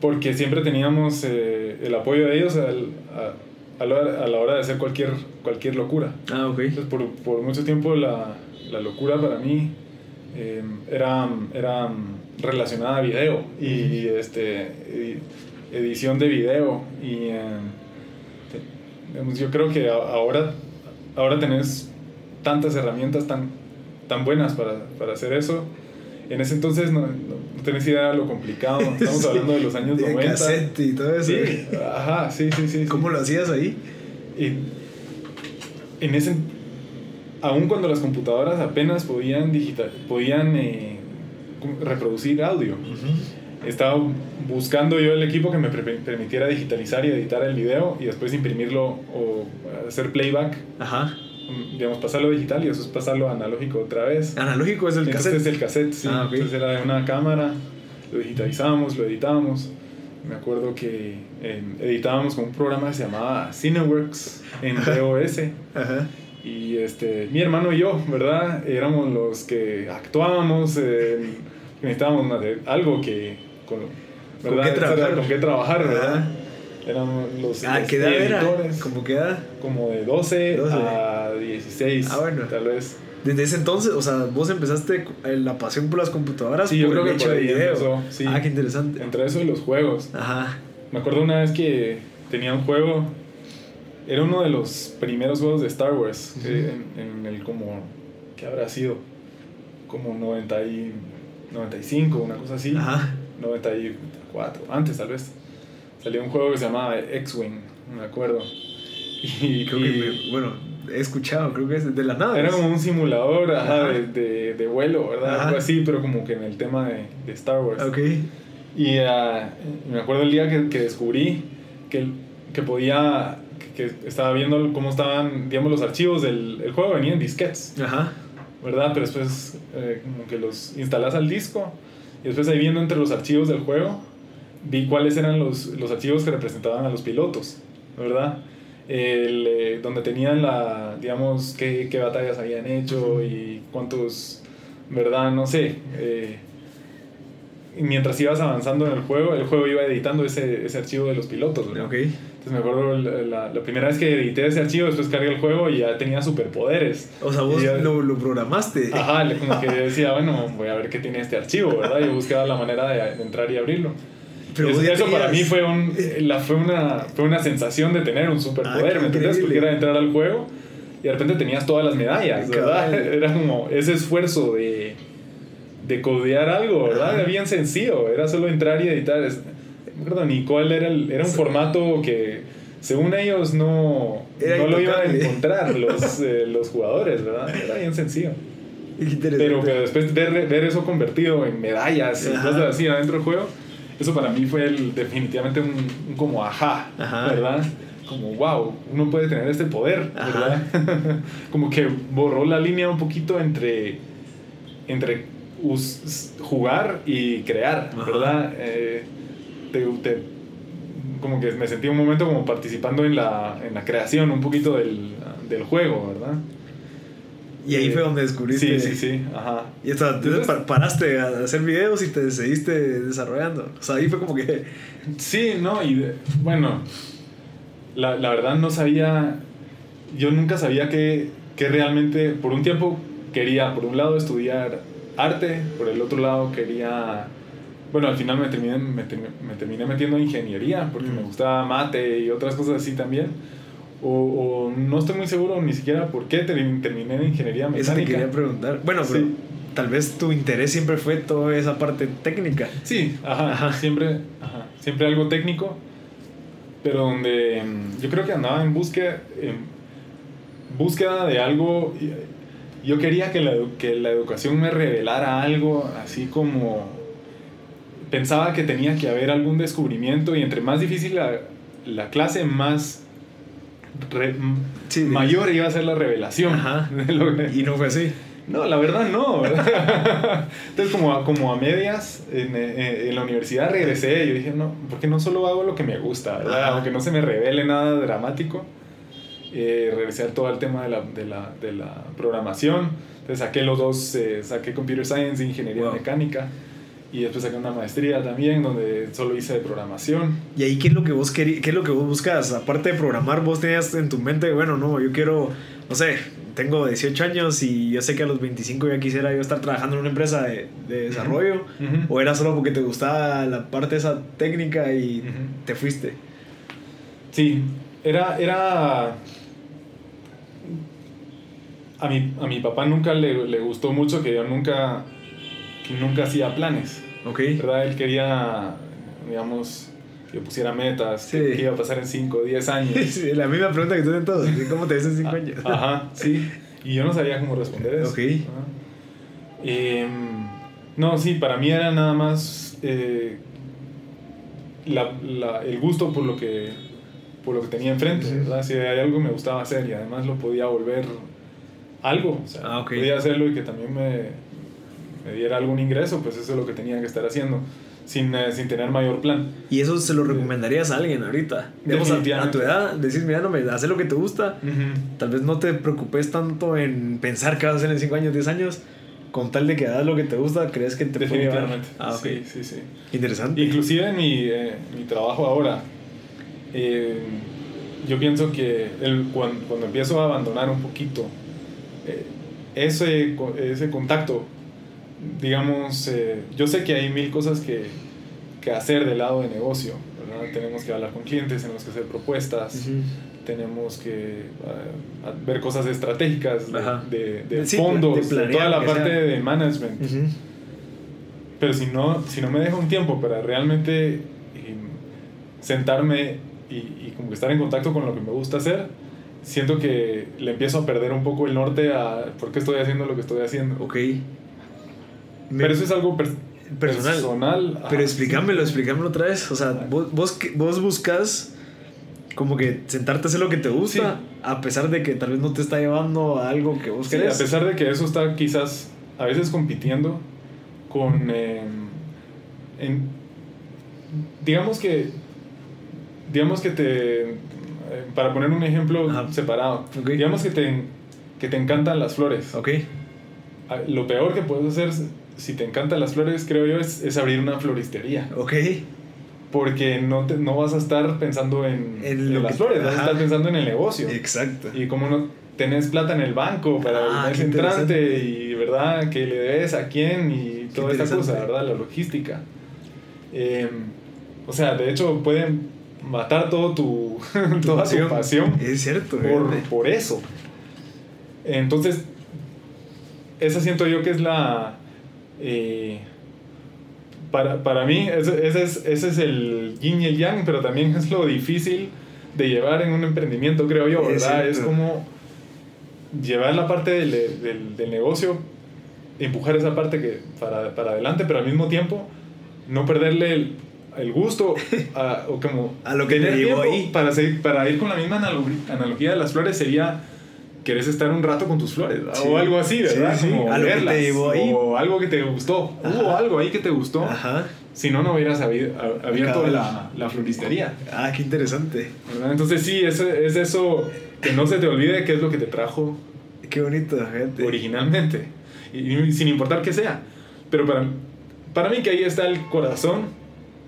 porque siempre teníamos eh, el apoyo de ellos al, a, a, la hora de hacer cualquier, cualquier locura. Ah, ok. Entonces, por, por mucho tiempo la, la locura para mí eh, era, era relacionada a video y este, edición de video. Y eh, yo creo que ahora, ahora tenés tantas herramientas tan, tan buenas para, para hacer eso En ese entonces no, no, tenés idea de lo complicado. Estamos hablando de los años de 90. cassette y todo eso. Sí, ajá, sí, sí, sí. ¿Cómo lo hacías ahí? Y en ese aún cuando las computadoras apenas podían digital podían eh, reproducir audio estaba buscando yo el equipo que me permitiera digitalizar y editar el video y después imprimirlo o hacer playback Ajá. Mm, digamos pasarlo digital y eso es pasarlo analógico otra vez analógico es el entonces cassette es el cassette sí Ah, ok. entonces era una cámara lo digitalizábamos lo editábamos me acuerdo que eh, editábamos con un programa que se llamaba Cineworks en DOS Ajá. y este, mi hermano y yo, ¿verdad? Éramos los que actuábamos, eh, necesitábamos algo que, con, ¿Con ¿verdad? qué trabajar? con qué trabajar, ¿verdad? Ajá. Éramos los, Ah, los ¿qué edad era? editores, ¿Cómo qué edad? como de 12, 12. a 16, Ah, bueno. tal vez. Desde ese entonces, o sea, vos empezaste eh, la pasión por las computadoras Sí, yo por creo el que hecho por de ahí video. empezó, sí. Ah, qué interesante. Entre eso y los juegos. Ajá. Me acuerdo una vez que tenía un juego, era uno de los primeros juegos de Star Wars, que en, en el como, ¿qué habrá sido? Como 90 y 95, una cosa así. Ajá. 94, antes tal vez. Salió un juego que se llamaba X-Wing, me acuerdo. Y, Creo y que, bueno, he escuchado, creo que es de la nada. era como un simulador ajá, Ajá. de, de, de vuelo, ¿verdad? Ajá. Algo así, pero como que en el tema de, de Star Wars. Ok. Y ah, me acuerdo el día que, que descubrí que, que podía, que, que estaba viendo cómo estaban, digamos, los archivos del el juego venían en disquetes, Ajá. ¿verdad? Pero después eh, como que los instalas al disco y después ahí viendo entre los archivos del juego vi cuáles eran los, los archivos que representaban a los pilotos, ¿verdad? El, eh, donde tenían la, digamos, qué, qué batallas habían hecho y cuántos, ¿verdad? No sé. eh, y mientras ibas avanzando en el juego, el juego iba editando ese, ese archivo de los pilotos, ¿verdad? Ok. Entonces me acuerdo la, la- primera vez que edité ese archivo, después cargué el juego y ya tenía superpoderes. O sea, vos ya- lo, lo programaste. Ajá, como que decía, bueno, voy a ver qué tiene este archivo, ¿verdad? Y buscaba la manera de, de entrar y abrirlo. Pero eso para mí fue, un, la, fue, una, fue una sensación de tener un Ah, superpoder, ¿me entiendes? Porque era entrar al juego y de repente tenías todas las medallas, ¿verdad? Cabal. Era como ese esfuerzo de, de codear algo, ¿verdad? Ajá. Era bien sencillo, era solo entrar y editar. Acuerdo ni cuál era, el, era un Sí. formato que según ellos no, Era no lo iban a encontrar los, eh, los jugadores, ¿verdad? Era bien sencillo. Pero que después ver, ver eso convertido en medallas y cosas así adentro del juego, eso para mí fue el- definitivamente un, un como ajá, Ajá. ¿verdad? Como wow, uno puede tener este poder, Ajá. ¿verdad? como que borró la línea un poquito entre, entre us- jugar y crear, Ajá. ¿verdad? Eh, te- te- como que me sentí un momento como participando en la, en la creación un poquito del, del juego, ¿verdad? Y ahí fue donde descubriste. Sí, sí, sí, ajá. Y hasta, entonces Entonces- pa- paraste a hacer videos y te seguiste desarrollando. O sea, ahí fue como que. Sí, no, y de- bueno, la, la verdad no sabía, yo nunca sabía que, que realmente, por un tiempo quería, por un lado, estudiar arte, por el otro lado quería, bueno, al final me terminé, me, me terminé metiendo en ingeniería, porque Mm. me gustaba mate y otras cosas así también. O, o no estoy muy seguro ni siquiera por qué ter- terminé en ingeniería Eso mecánica. te quería preguntar. Bueno, pero Sí. tal vez tu interés siempre fue toda esa parte técnica. Sí, ajá, Ajá. Siempre, ajá, siempre algo técnico, pero donde mm, yo creo que andaba en búsqueda, en búsqueda de algo. Yo quería que la, que la educación me revelara algo, así como pensaba que tenía que haber algún descubrimiento y entre más difícil la, la clase, más re- Sí, mayor iba a ser la revelación. Ajá. Y no fue así. no, la verdad no. Entonces, como a, como a medias en, eh, en la universidad regresé y yo dije, no, porque no solo hago lo que me gusta, ¿verdad? Aunque no se me revele nada dramático. Eh, regresé a todo el tema de la, de la, de la programación. Entonces saqué los dos, eh, saqué Computer Science e Ingeniería Wow. Mecánica. Y después saqué una maestría también donde solo hice de programación. ¿Y ahí qué es lo que vos querí- qué es lo que vos buscas? Aparte de programar, vos tenías en tu mente, bueno, no, yo quiero, no sé, tengo 18 años y yo sé que a los 25 ya quisiera yo estar trabajando en una empresa de, de desarrollo. ¿O era solo porque te gustaba la parte esa técnica y te fuiste? Sí, era, era... A mi, a mi papá nunca le, le gustó mucho que yo nunca... que nunca hacía planes. Ok. ¿Verdad? Él quería, digamos, que yo pusiera metas, Sí. que, que iba a pasar en 5 o 10 años. Sí, la misma pregunta que tú en todos. ¿Cómo te ves en 5 años? Ajá, sí. Y yo no sabía cómo responder eso. Ok. Em, no, sí, para mí era nada más eh, la- la- el gusto por lo que por lo que tenía enfrente. ¿verdad? Si hay algo que me gustaba hacer y además lo podía volver algo, o sea, Ah, podía hacerlo y que también me, me diera algún ingreso, pues eso es lo que tenía que estar haciendo, sin, eh, sin tener mayor plan. Y eso se lo recomendarías a alguien ahorita. Digamos, a, a tu edad, decís, mira, no me hace lo que te gusta. Tal vez no te preocupes tanto en pensar qué vas a hacer en 5 años, 10 años. Con tal de que hagas lo que te gusta, ¿crees que te puede? Definitivamente. Ah, ok. Sí, sí, sí. Interesante. Inclusive en mi, eh, mi trabajo ahora, eh, yo pienso que el, cuando, cuando empiezo a abandonar un poquito eh, ese, ese contacto, digamos, eh, yo sé que hay mil cosas que, que hacer del lado de negocio, ¿verdad? Tenemos que hablar con clientes, tenemos que hacer propuestas, tenemos que ah, ver cosas estratégicas de, Ajá. de, de Sí, fondos, de toda la parte sea. de management. Pero si no, si no me deja un tiempo para realmente eh, sentarme y, y como que estar en contacto con lo que me gusta hacer, siento que le empiezo a perder un poco el norte a por qué estoy haciendo lo que estoy haciendo. Ok. Pero eso es algo per- personal. personal. Pero explícamelo, explícamelo otra vez. O sea, vos, vos, vos buscas como que sentarte a hacer lo que te gusta, Sí. a pesar de que tal vez no te está llevando a algo que vos Sí, querés. a pesar de que eso está quizás a veces compitiendo con... eh, en- digamos que... Digamos que te... eh, para poner un ejemplo Ajá. separado. Digamos que te, que te encantan las flores. Ok. Ah, Lo peor que puedes hacer si te encantan las flores, creo yo, es, es abrir una floristería. Ok. Porque no, te- no vas a estar pensando en, En las flores, vas a estar pensando en el negocio. Exacto. Y como no tenés plata en el banco para Ah, el mes entrante y verdad que le debes a quién y toda esta cosa. ¿verdad? La logística. Eh, o sea, de hecho pueden matar todo tu, toda tu pasión Es cierto. por, fíjate. por eso. Entonces, esa siento yo que es la... eh, para, para mí, ese, ese es, ese es el yin y el yang, pero también es lo difícil de llevar en un emprendimiento, creo yo, Es ¿verdad? cierto. Es como llevar la parte del, del, del negocio, empujar esa parte que para, para adelante, pero al mismo tiempo no perderle el, el gusto a, o como A lo que te llevó ahí. Para, seguir- para ir con la misma analo- analogía de las flores sería querés estar un rato con tus flores. Sí. o algo así, ¿verdad? Sí, sí. Como A lo que te verlas, llevó ahí. o algo que te gustó. Hubo Ajá. algo ahí que te gustó. Ajá. Si no, no hubieras abierto la, la floristería. Ah, qué interesante. ¿verdad? Entonces sí, es, es eso que no se te olvide qué es lo que te trajo Qué bonito, gente. originalmente. Y, y sin importar qué sea. Pero para, para mí que ahí está el corazón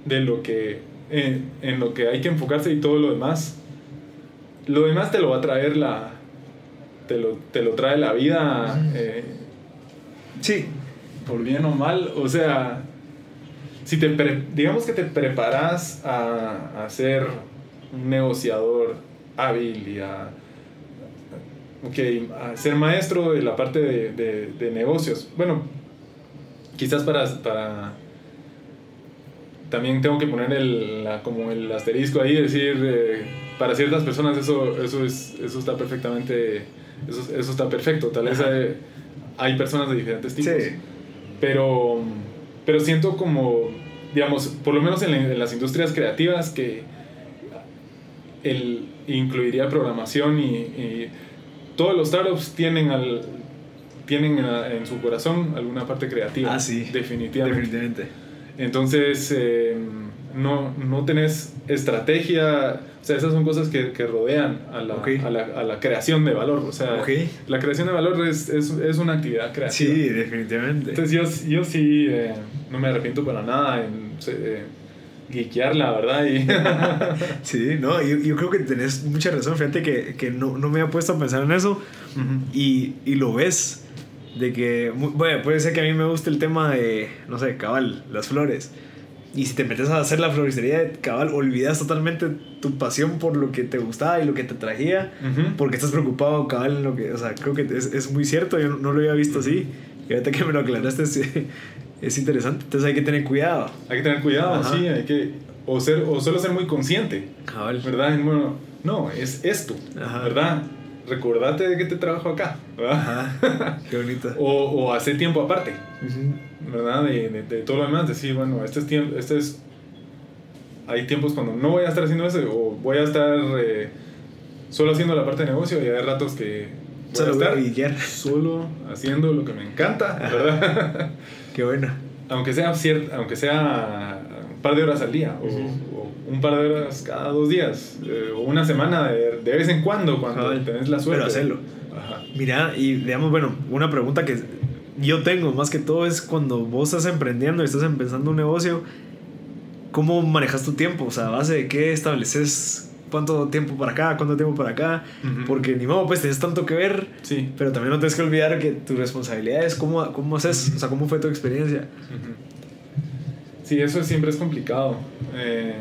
de lo que, eh, en lo que hay que enfocarse y todo lo demás. Lo demás te lo va a traer la... Te lo, te lo trae la vida eh, Sí. por bien o mal. O sea, si te pre- digamos que te preparas a, a ser un negociador hábil y a, ser maestro de la parte de, de- de negocios. Bueno, quizás para, para... También tengo que poner el, la- como el asterisco ahí, decir, eh, para ciertas personas eso, eso, es, eso está perfectamente, eso, eso está perfecto. Tal vez hay, hay personas de diferentes tipos. Sí. Pero, pero siento como, digamos, por lo menos en, la- en las industrias creativas que el, incluiría programación y, y todos los startups tienen, al, tienen en, en su corazón alguna parte creativa. Ah, sí. Definitivamente. Definitivamente. Entonces, eh, no, no tenés estrategia, o sea, esas son cosas que, que rodean a la, a, la, a la creación de valor. O sea, la creación de valor es, es, es una actividad creativa. Sí, definitivamente. Entonces yo, yo sí eh, no me arrepiento para nada en eh, geekearla, ¿verdad? Y Sí, no, yo, yo creo que tenés mucha razón. Fíjate que, que no, no me había puesto a pensar en eso y, y lo ves. De que, bueno, puede ser que a mí me guste el tema de, no sé, cabal, las flores. Y si te metes a hacer la floristería de cabal, olvidas totalmente tu pasión por lo que te gustaba y lo que te trajía. Ujú. Porque estás preocupado, cabal, en lo que. O sea, creo que es, es muy cierto. Yo no, lo había visto así. Y ahorita que me lo aclaraste, sí, Es interesante, entonces hay que tener cuidado. Hay que tener cuidado, sí, hay que o ser o solo ser muy consciente. Cabal. ¿Verdad? Bueno, no, es esto, Ajá. ¿verdad? Recordate de que te trabajo acá, ¿verdad? Ajá. Qué bonito. O, o hacer tiempo aparte. ¿verdad? De, de, de todo lo demás, decir, bueno, este es tiempo, este es... Hay tiempos cuando no voy a estar haciendo eso o voy a estar eh, solo haciendo la parte de negocio y hay ratos que voy Solo a estar voy a guiar. solo haciendo lo que me encanta, ¿verdad? Qué bueno. aunque sea cier- aunque sea un par de horas al día o un par de horas cada dos días eh, o una semana de, de vez en cuando cuando Cabal. tenés la suerte Pero hacerlo. Ajá. Mira, y digamos, bueno, una pregunta que yo tengo más que todo es cuando vos estás emprendiendo y estás empezando un negocio, ¿cómo manejas tu tiempo? O sea, ¿a base de qué estableces cuánto tiempo para acá, cuánto tiempo para acá? Porque ni modo, pues tienes tanto que ver, sí pero también no tienes que olvidar que tu responsabilidad es cómo, cómo haces, o sea, cómo fue tu experiencia. Sí eso siempre es complicado Eh,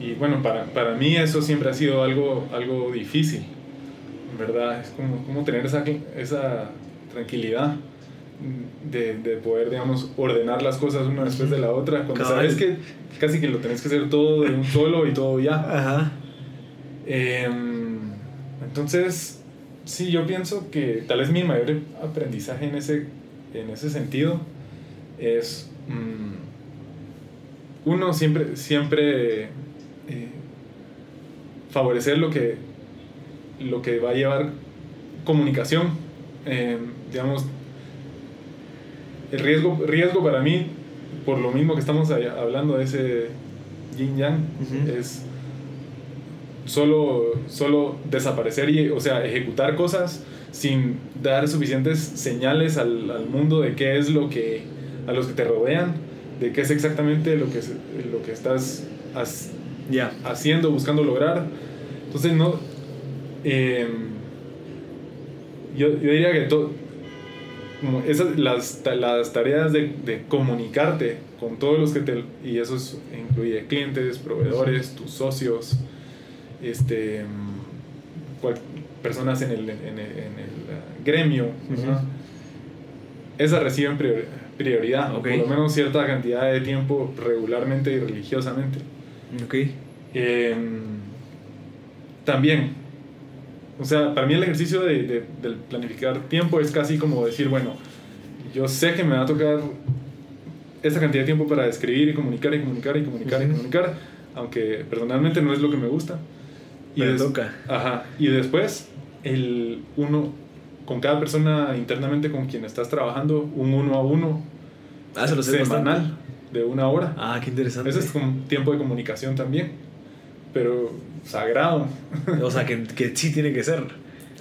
y bueno para, para mí eso siempre ha sido algo algo difícil verdad es como, como tener esa, esa tranquilidad de, de poder, digamos, ordenar las cosas una después de la otra, cuando Cabal. sabes que casi que lo tenés que hacer todo de un solo y todo ya. Ajá. Em, entonces, sí, yo pienso que tal vez mi mayor aprendizaje en ese, en ese sentido es, mm, uno, siempre, siempre favorecer lo que, lo que va a llevar comunicación. Em, digamos, el riesgo, riesgo para mí, por lo mismo que estamos hablando de ese yin yang, es solo, solo desaparecer y, o sea, ejecutar cosas sin dar suficientes señales al, al mundo de qué es lo que, a los que te rodean, de qué es exactamente lo que, lo que estás Ya. haciendo, buscando lograr. Entonces, no. eh, yo, yo diría que todo. Esas, las, las tareas de, de comunicarte con todos los que te. Y eso es- incluye clientes, proveedores, tus socios, este, cual- personas en el, en el, en el, uh, gremio. ¿verdad? Esas reciben prior- prioridad, Ok. por lo menos cierta cantidad de tiempo regularmente y religiosamente. Ok. Em, también, o sea, para mí el ejercicio de, de- del planificar tiempo es casi como decir, bueno, yo sé que me va a tocar esta cantidad de tiempo para escribir y comunicar y comunicar y comunicar y Ujú. comunicar, aunque personalmente no es lo que me gusta. Y des- toca. Ajá, y después, el uno, con cada persona internamente con quien estás trabajando, un uno a uno, Ah, se lo semanal, bastante. de una hora. Ah, qué interesante. Ese es un tiempo de comunicación también, pero sagrado. O sea, que, que sí tiene que ser.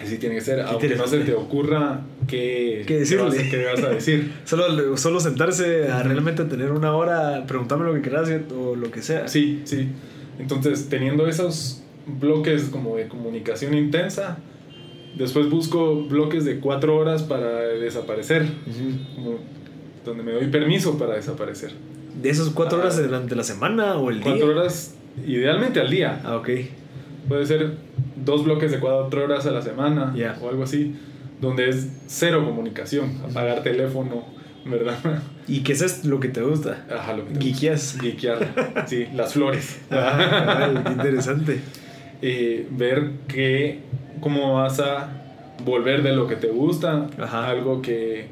Así tiene que ser, aunque no se te ocurra qué, ¿Qué decirle? vas, a- qué vas a decir. Solo, solo sentarse a realmente tener una hora, preguntarme lo que quieras o lo que sea. Sí, sí. Entonces, teniendo esos bloques como de comunicación intensa, después busco bloques de cuatro horas para desaparecer, Ujú. como donde me doy permiso para desaparecer. ¿De esos cuatro Ah. horas durante la semana o el Cuatro día? horas, idealmente al día. Ah, ok. Puede ser dos bloques de cuatro horas a la semana Ya. o algo así, donde es cero comunicación, apagar teléfono, ¿verdad? ¿Y qué es lo que te gusta? Ajá, lo que te Geekeas. gusta. Sí, las flores. Ah, ay, qué interesante. Eh, ver que, cómo vas a volver de lo que te gusta Ajá. algo que,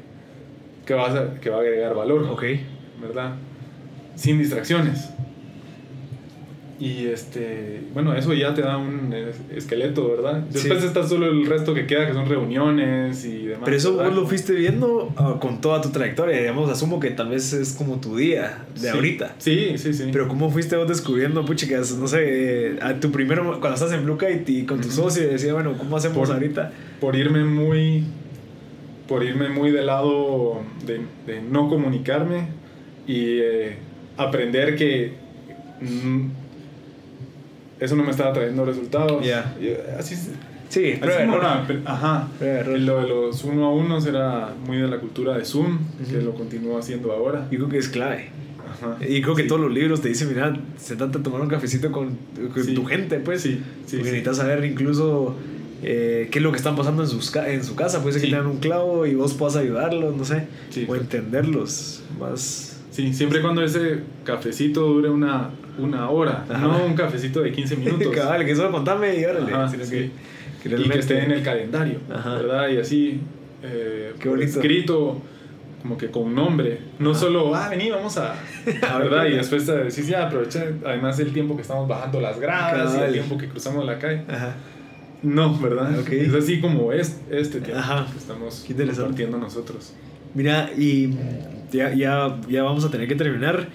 que, vas a- que va a agregar valor, Ok. ¿verdad? Sin distracciones. Y este, bueno, eso ya te da un es- esqueleto, ¿verdad? Después Sí. está solo el resto que queda, que son reuniones y demás. Pero eso ¿verdad? vos lo fuiste viendo ah, con toda tu trayectoria. Digamos, asumo que tal vez es como tu día de Sí. ahorita. Sí, sí, sí. Pero ¿cómo fuiste vos descubriendo, puchicas, no sé, a tu primero, cuando estás en Blue Kite y con tu Ujú. socio, y decía, bueno, ¿cómo hacemos Por- ahorita? por irme muy por irme muy del lado de, de no comunicarme y eh, aprender que mm, eso no me estaba trayendo resultados Ya. Y, eh, así, es- Sí, prueba, error. una- ajá Prueba, error. Lo de los uno a unos era muy de la cultura de Zoom que Ujú. lo continúo haciendo ahora Yo creo que es clave. Ajá. Y creo que Sí. todos los libros te dicen, mira, sentate a tomar un cafecito con, con Sí. tu gente, pues. Sí, sí, Porque necesitas saber incluso eh, qué es lo que están pasando en, sus en su casa. Puede ser que tengan un clavo y vos puedas ayudarlos, no sé. O entenderlos más. Sí, siempre cuando ese cafecito dure una, una hora, Ajá. no un cafecito de 15 minutos. Cabal, que solo contame y órale. Ajá, sino sí. que, que y que esté en el calendario, Ajá. ¿verdad? Y así, eh, Qué por bonito. escrito, como que con nombre, no solo, ah, vení, vamos a, A ver, ¿verdad? Y después te decís, ya, aprovecha además el tiempo que estamos bajando las gradas y el tiempo que cruzamos la calle. Ajá. No, ¿verdad? Ok. Es así como es, este tiempo Ajá. que estamos compartiendo nosotros. Mira, y ya, ya, ya vamos a tener que terminar.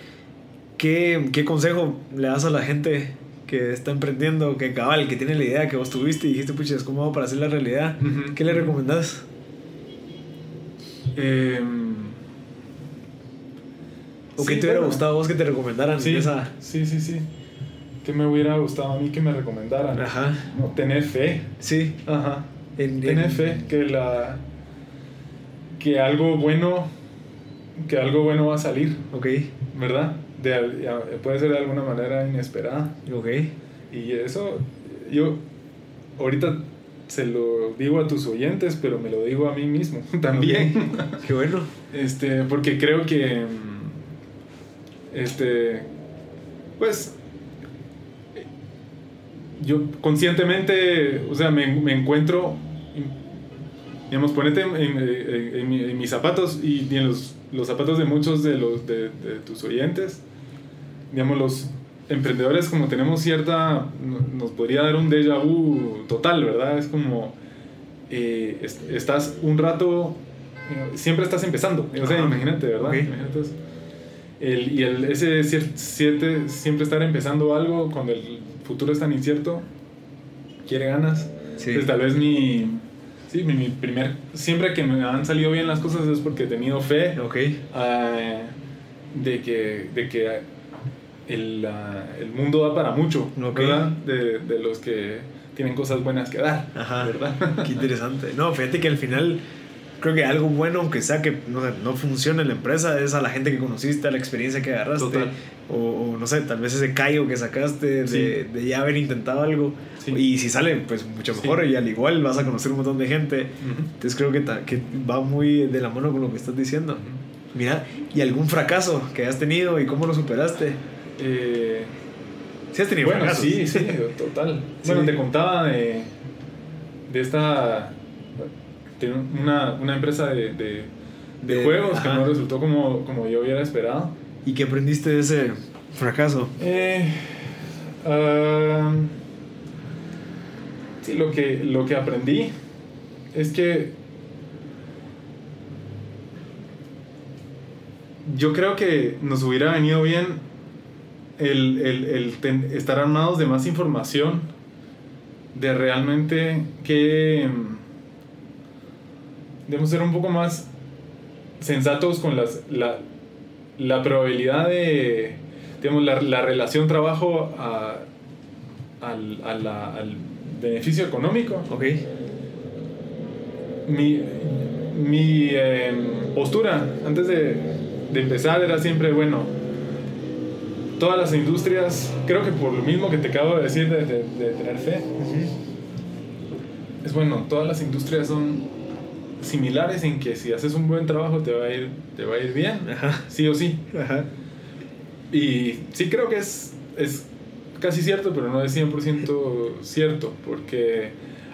¿Qué, ¿Qué consejo le das a la gente que está emprendiendo, que cabal, que tiene la idea que vos tuviste y dijiste, pucha, ¿cómo hago para hacer la realidad? ¿Qué le recomendás? Em, ¿O sí, qué te hubiera bueno. gustado a vos que te recomendaran Sí, esa? sí, sí, sí. ¿Qué me hubiera gustado a mí que me recomendaran? Ajá. No, tener fe. Sí. Ajá. En, Tener en- fe que la que algo bueno que algo bueno va a salir, Ok, ¿verdad? De, ya- puede ser de alguna manera inesperada. ok. Y eso yo ahorita se lo digo a tus oyentes, pero me lo digo a mí mismo también. Qué bueno. Este, porque creo que este pues yo conscientemente, o sea, me, me encuentro digamos, ponete en, en- en- en mi- en mis zapatos y, y en los, los zapatos de muchos de los de, de tus oyentes. Digamos, los emprendedores como tenemos cierta no- nos podría dar un déjà vu total, ¿verdad? Es como eh, es- estás un rato eh, siempre estás empezando. O sea, Ajá. imagínate, ¿verdad? Ok. Imagínate eso. El, y el, ese cier- siete, siempre estar empezando algo cuando el futuro es tan incierto, quiere ganas. Sí. Pues tal vez mi, sí, mi, mi primer, siempre que me han salido bien las cosas es porque he tenido fe Ok. eh, de que, de que el, ah, el mundo da para mucho, Ok. ¿verdad? De, de los que tienen cosas buenas que dar, Ajá. ¿verdad? Qué interesante. No, fíjate que al final creo que algo bueno, aunque sea que no, no funcione la empresa, es a la gente que conociste, a la experiencia que agarraste. O, o, no sé, tal vez ese callo que sacaste de, Sí. de ya haber intentado algo. Sí. Y si sale, pues mucho Sí. mejor. Y al igual vas a conocer un montón de gente. Ujú. Entonces creo que, ta- que va muy de la mano con lo que estás diciendo. Mira, ¿y algún fracaso que has tenido y cómo lo superaste? Eh, Sí has tenido bueno, fracasos. sí, sí, total. Sí. Bueno, te contaba de, de esta. de una, una empresa de, de, juegos que no resultó como, como yo hubiera esperado. ¿Y qué aprendiste de ese fracaso? Eh, sí, lo que, lo que aprendí es que yo creo que nos hubiera venido bien el, el- el ten- estar armados de más información, de realmente que mm, debemos ser un poco más sensatos con las, la, la probabilidad de, digamos, la, la relación trabajo a- al, a la- al beneficio económico. Ok. Mi, mi em, postura antes de, de empezar era siempre, bueno, todas las industrias, creo que por lo mismo que te acabo de decir de, de- de tener fe, es bueno, todas las industrias son similares en que si haces un buen trabajo te va a ir, te va a ir bien, Ajá. sí o sí. Ajá. Y sí creo que es, es casi cierto, pero no es 100% cierto, porque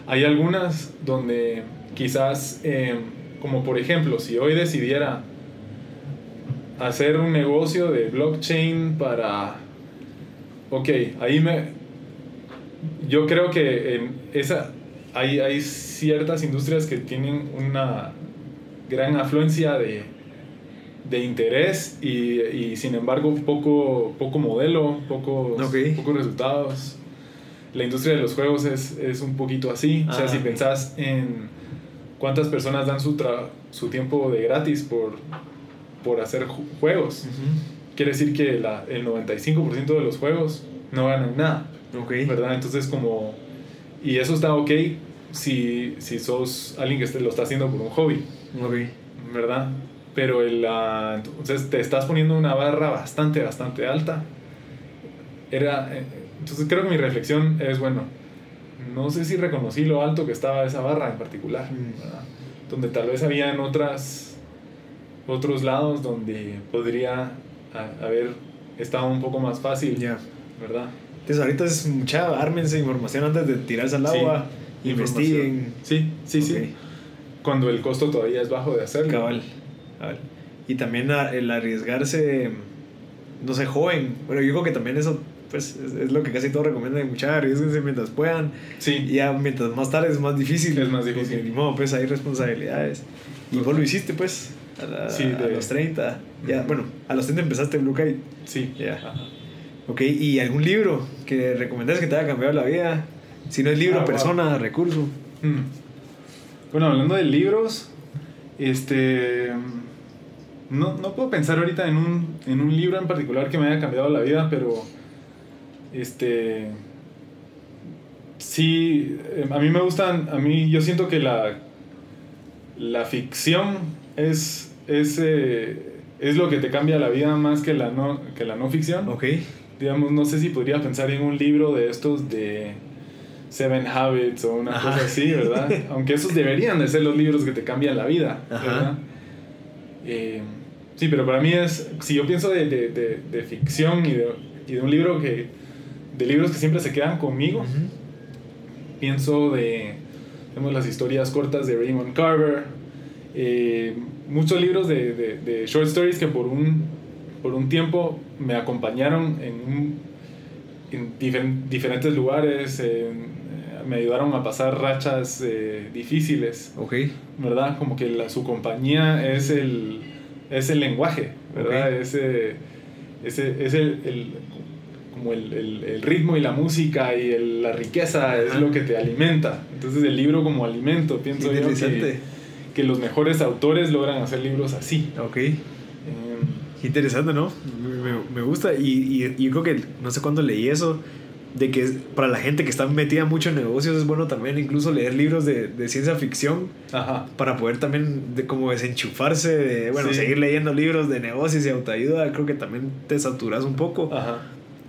hay algunas donde quizás, eh, como por ejemplo, si hoy decidiera hacer un negocio de blockchain para... Ok, ahí me... Yo creo que en esa, hay, hay ciertas industrias que tienen una gran afluencia de, de interés y, y sin embargo poco, poco modelo, pocos, Ok. pocos resultados. La industria de los juegos es, es un poquito así. O sea, Ah. si pensás en cuántas personas dan su, tra- su tiempo de gratis por, por hacer ju- juegos, quiere decir que la, el 95% de los juegos no ganan nada. Ok. ¿verdad? Entonces como... Y eso está ok si, si sos alguien que lo está haciendo por un hobby, Ok. ¿verdad? Pero el, ah, entonces te estás poniendo una barra bastante, bastante alta. Era, eh, entonces creo que mi reflexión es, bueno, no sé si reconocí lo alto que estaba esa barra en particular, donde tal vez había en otras, otros lados donde podría haber estado un poco más fácil, ¿verdad? Entonces ahorita es mucha, ármense información antes de tirarse al agua, investiguen. Sí, sí, sí. Cuando el costo todavía es bajo de hacerlo. Cabal, Y también el arriesgarse, no sé, joven. Pero yo creo que también eso pues es, lo que casi todos recomiendan mucha arriesguense mientras puedan. Sí. Y ya mientras más tarde es más difícil. Es más difícil. Ni modo, pues hay responsabilidades. Y vos lo hiciste, pues, a, los 30. Ya, bueno, a los 30 empezaste Blue Kite. Sí. Ya. Ok, ¿y algún libro que recomendás que te haya cambiado la vida? Si no es libro, ah, persona, recurso. Hmm. Bueno, hablando de libros, este... No, no puedo pensar ahorita en un, en un libro en particular que me haya cambiado la vida, pero este. Sí, em, a mí me gustan. A mí, yo siento que la. La ficción es. Es, eh, es lo que te cambia la vida más que la no, que la no ficción. Ok. Digamos, no sé si podría pensar en un libro de estos de. Seven Habits o una cosa así, ¿verdad? Aunque esos deberían de ser los libros que te cambian la vida, ¿verdad? Eh, sí, pero para mí es, si yo pienso de, de, de, ficción y de, y de un libro que, de libros que siempre se quedan conmigo. Pienso de tenemos las historias cortas de Raymond Carver, eh, muchos libros de, de, short stories que por un, por un tiempo me acompañaron en, en diferentes lugares, me ayudaron a pasar rachas eh, difíciles. Ok. ¿Verdad? Como que la, su compañía es el, es el lenguaje, ¿verdad? Ese, ese, es el como el, el, el, ritmo y la música y la riqueza es lo que te alimenta. Entonces el libro como alimento, pienso yo que, que, los mejores autores logran hacer libros así. Ok. Eh, interesante, ¿no? Me, me gusta y, y, yo creo que, no sé cuándo leí eso, de que para la gente que está metida mucho en negocios es bueno también incluso leer libros de, de ciencia ficción Ajá. para poder también de como desenchufarse de, bueno, seguir leyendo libros de negocios y autoayuda, creo que también te saturas un poco. Ajá.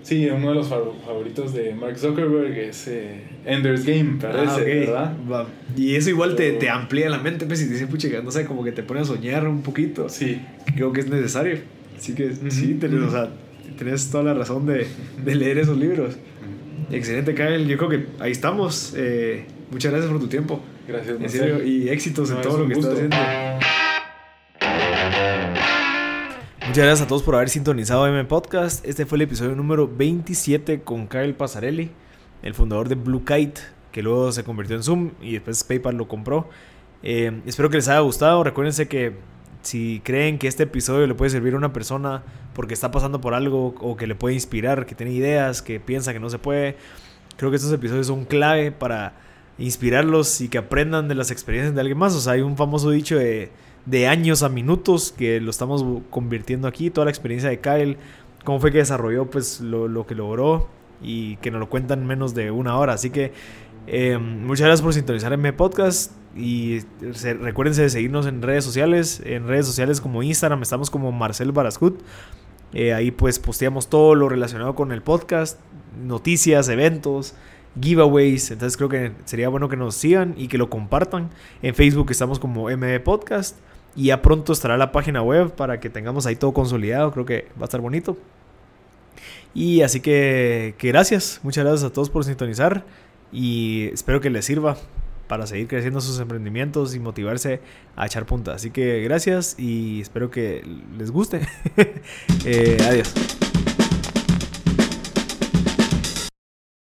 Sí, uno de los favoritos de Mark Zuckerberg es eh, Ender's Game, parece, ah, ¿verdad? Y eso igual te, te, amplía la mente, pues, y te dice, pucha, no sé, como que te pone a soñar un poquito. Sí. Creo que es necesario. Así que sí, tenés, o sea, tenés toda la razón de, de leer esos libros. Excelente, Kyle. Yo creo que ahí estamos. Eh, muchas gracias por tu tiempo. Gracias, En serio, y éxitos en todo lo que estás haciendo. Muchas gracias a todos por haber sintonizado M Podcast. Este fue el episodio número 27 con Kyle Pasarelli, el fundador de Blue Kite, que luego se convirtió en Zoom y después PayPal lo compró. Eh, espero que les haya gustado. Recuérdense que si creen que este episodio le puede servir a una persona porque está pasando por algo o que le puede inspirar, que tiene ideas, que piensa que no se puede, creo que estos episodios son clave para inspirarlos y que aprendan de las experiencias de alguien más. O sea, hay un famoso dicho de de años a minutos que lo estamos convirtiendo aquí, toda la experiencia de Kyle, cómo fue que desarrolló pues lo, que logró y que nos lo cuentan en menos de una hora. Así que eh, muchas gracias por sintonizar en podcast y recuérdense de seguirnos en redes sociales, en redes sociales como Instagram estamos como Marcel Barascut. Eh, ahí pues posteamos todo lo relacionado con el podcast, noticias, eventos, giveaways. Entonces creo que sería bueno que nos sigan y que lo compartan. En Facebook estamos como MD Podcast. Y ya pronto estará la página web para que tengamos ahí todo consolidado. Creo que va a estar bonito. Y así que, gracias. Muchas gracias a todos por sintonizar. Y espero que les sirva para seguir creciendo sus emprendimientos y motivarse a echar punta. Así que gracias y espero que les guste. Eh, adiós.